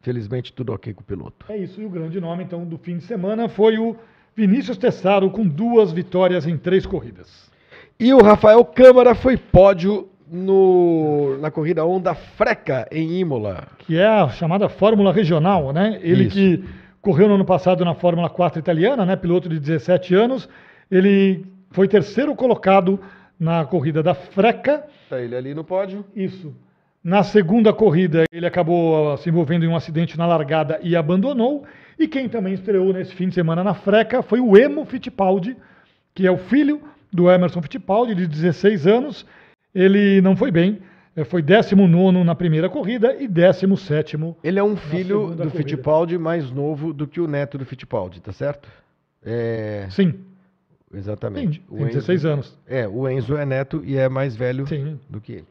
Felizmente tudo ok com o piloto. É isso, e o grande nome então do fim de semana foi o Vinícius Tessaro, com duas vitórias em três corridas. E o Rafael Câmara foi pódio no, na corrida 1 da Freca em Imola. que é a chamada Fórmula Regional, né? Ele Isso. que correu no ano passado na Fórmula 4 italiana, né? Piloto de 17 anos, ele foi terceiro colocado na corrida da Freca. Tá ele ali no pódio. Isso. Na segunda corrida, ele acabou se envolvendo em um acidente na largada e abandonou. E quem também estreou nesse fim de semana na Freca foi o Emo Fittipaldi, que é o filho do Emerson Fittipaldi, de 16 anos. Ele não foi bem, eh, foi 19 na primeira corrida e 17 Ele é um filho do corrida. Fittipaldi mais novo do que o neto do Fittipaldi, tá certo? É, Sim, exatamente. tem, tem 16 anos. É, o Enzo é neto e é mais velho Sim. do que ele.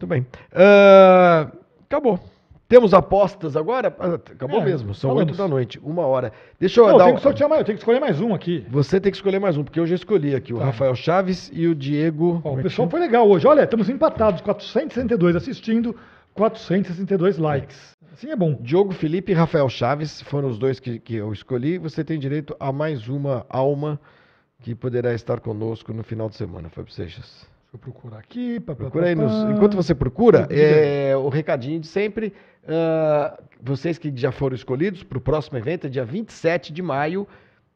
Muito bem. Ah, acabou. Temos apostas agora? Ah, Acabou É, mesmo, são oito da noite, uma hora. Deixa eu Não, eu dar tenho um- que sortear mais, eu tenho que escolher mais um aqui. Você tem que escolher mais um, porque eu já escolhi aqui o Tá. Rafael Chaves e o Diego. Ó, o é pessoal foi legal hoje. Olha, estamos empatados, 462 assistindo, 462 likes. Assim é bom. Diogo Felipe e Rafael Chaves foram os dois que, que eu escolhi. Você tem direito a mais uma alma que poderá estar conosco no final de semana, Fábio Seixas. Deixa eu procurar aqui. pá, pá, Procura aí pá, nos- pá. Enquanto você procura, aí. é, o recadinho de sempre. ah, vocês que já foram escolhidos para o próximo evento, é dia 27 de maio,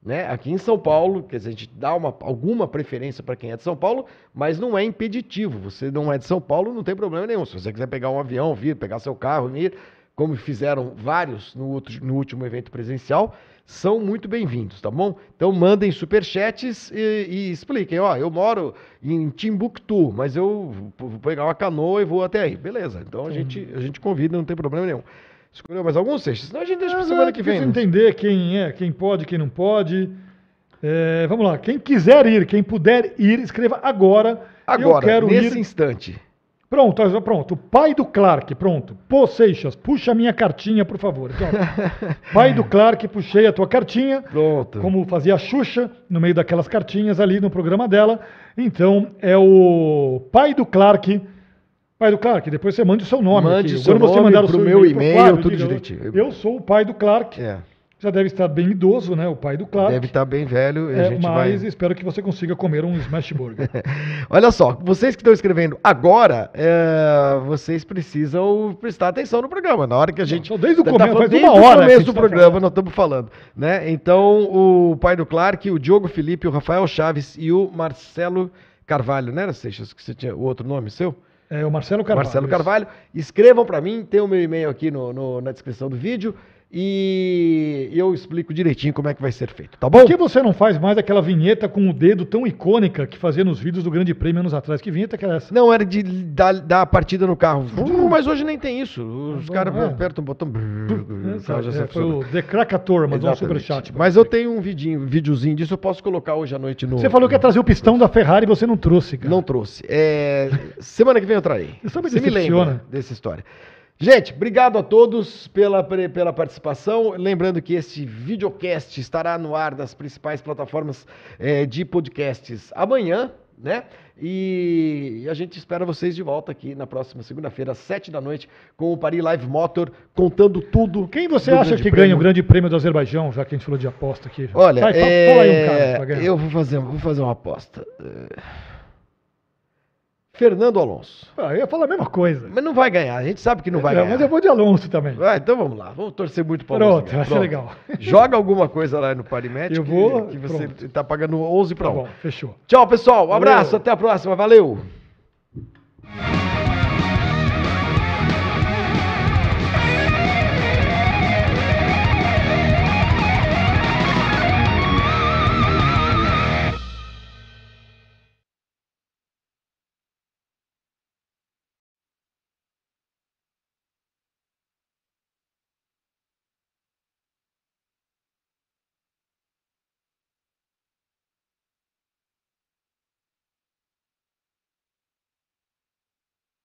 né, aqui em São Paulo. Quer dizer, a gente dá uma, alguma preferência para quem é de São Paulo, mas não é impeditivo. Você não é de São Paulo, não tem problema nenhum. Se você quiser pegar um avião, vir, pegar seu carro, vir, como fizeram vários no, outro- no último evento presencial, são muito bem-vindos, tá bom? Então mandem superchats e, e expliquem, ó, eu moro em Timbuktu, mas eu vou pegar uma canoa e vou até aí. Beleza, então a gente, a gente convida, não tem problema nenhum. Escolheu mais algum, Seixas? Senão a gente deixa pra Mas semana é que vem. né? entender quem é, quem pode, quem não pode. É, vamos lá, quem quiser ir, quem puder ir, escreva agora. Agora, nesse ir. instante. Pronto, pronto. Pai do Clark, pronto. Pô, Seixas, puxa a minha cartinha, por favor. Então, pai do Clark, puxei a tua cartinha. Pronto. Como fazia a Xuxa no meio daquelas cartinhas ali no programa dela. Então, é o pai do Clark. Pai do Clark, depois você mande o seu nome. Mande aqui. o seu Quando você nome mandar o pro seu meu e-mail, tudo direitinho. Eu sou o pai do Clark. É, Já deve estar bem idoso, né? O pai do Clark. deve estar bem velho a É, mas vai... espero que você consiga comer um smash burger. Olha só, vocês que estão escrevendo agora, é, vocês precisam prestar atenção no programa. Na hora que a gente. Então, desde o tá começo, falando faz desde uma o hora que a começo do tá programa, falando. nós estamos falando. Né? Então, o pai do Clark, o Diogo Felipe, o Rafael Chaves e o Marcelo Carvalho, não era Seixas que você tinha o outro nome seu? É o Marcelo Carvalho. Marcelo isso. Carvalho. Escrevam para mim, tem o meu e-mail aqui no- no- na descrição do vídeo e eu explico direitinho como é que vai ser feito, tá bom? Por que você não faz mais aquela vinheta com o dedo tão icônica que fazia nos vídeos do Grande Prêmio anos atrás? Que vinheta que era essa? Não, era de dar, a partida no carro. Mas hoje nem tem isso. Os caras é. apertam o botão. o carro já É, foi o The Krakator, mandou um superchat. Mas você. eu tenho um vidinho, videozinho disso, eu posso colocar hoje à noite no. Você falou que ia trazer o pistão da Ferrari e você não trouxe, cara. Não trouxe. É, semana que vem eu trarei. Você me lembra dessa história. Gente, obrigado a todos pela, pela participação. Lembrando que esse videocast estará no ar das principais plataformas eh, de podcasts amanhã, né? E a gente espera vocês de volta aqui na próxima segunda-feira, às sete da noite, com o Paris Live Motor, contando tudo. Quem você acha que Prêmio. ganha o Grande Prêmio do Azerbaijão, já que a gente falou de aposta aqui? Olha, Vai, é, um cara eu vou fazer, vou fazer uma aposta. É, Fernando Alonso. Ah, eu ia falar a mesma coisa. Mas não vai ganhar, a gente sabe que não vai É, ganhar. mas eu vou de Alonso também. Vai, então vamos lá, vamos torcer muito para Pronto, vai ser legal. Joga alguma coisa lá no Parimet Eu vou, que você pronto. tá pagando 11 para Tá 1. bom, fechou. Tchau, pessoal. Um Valeu. abraço, até a próxima. Valeu.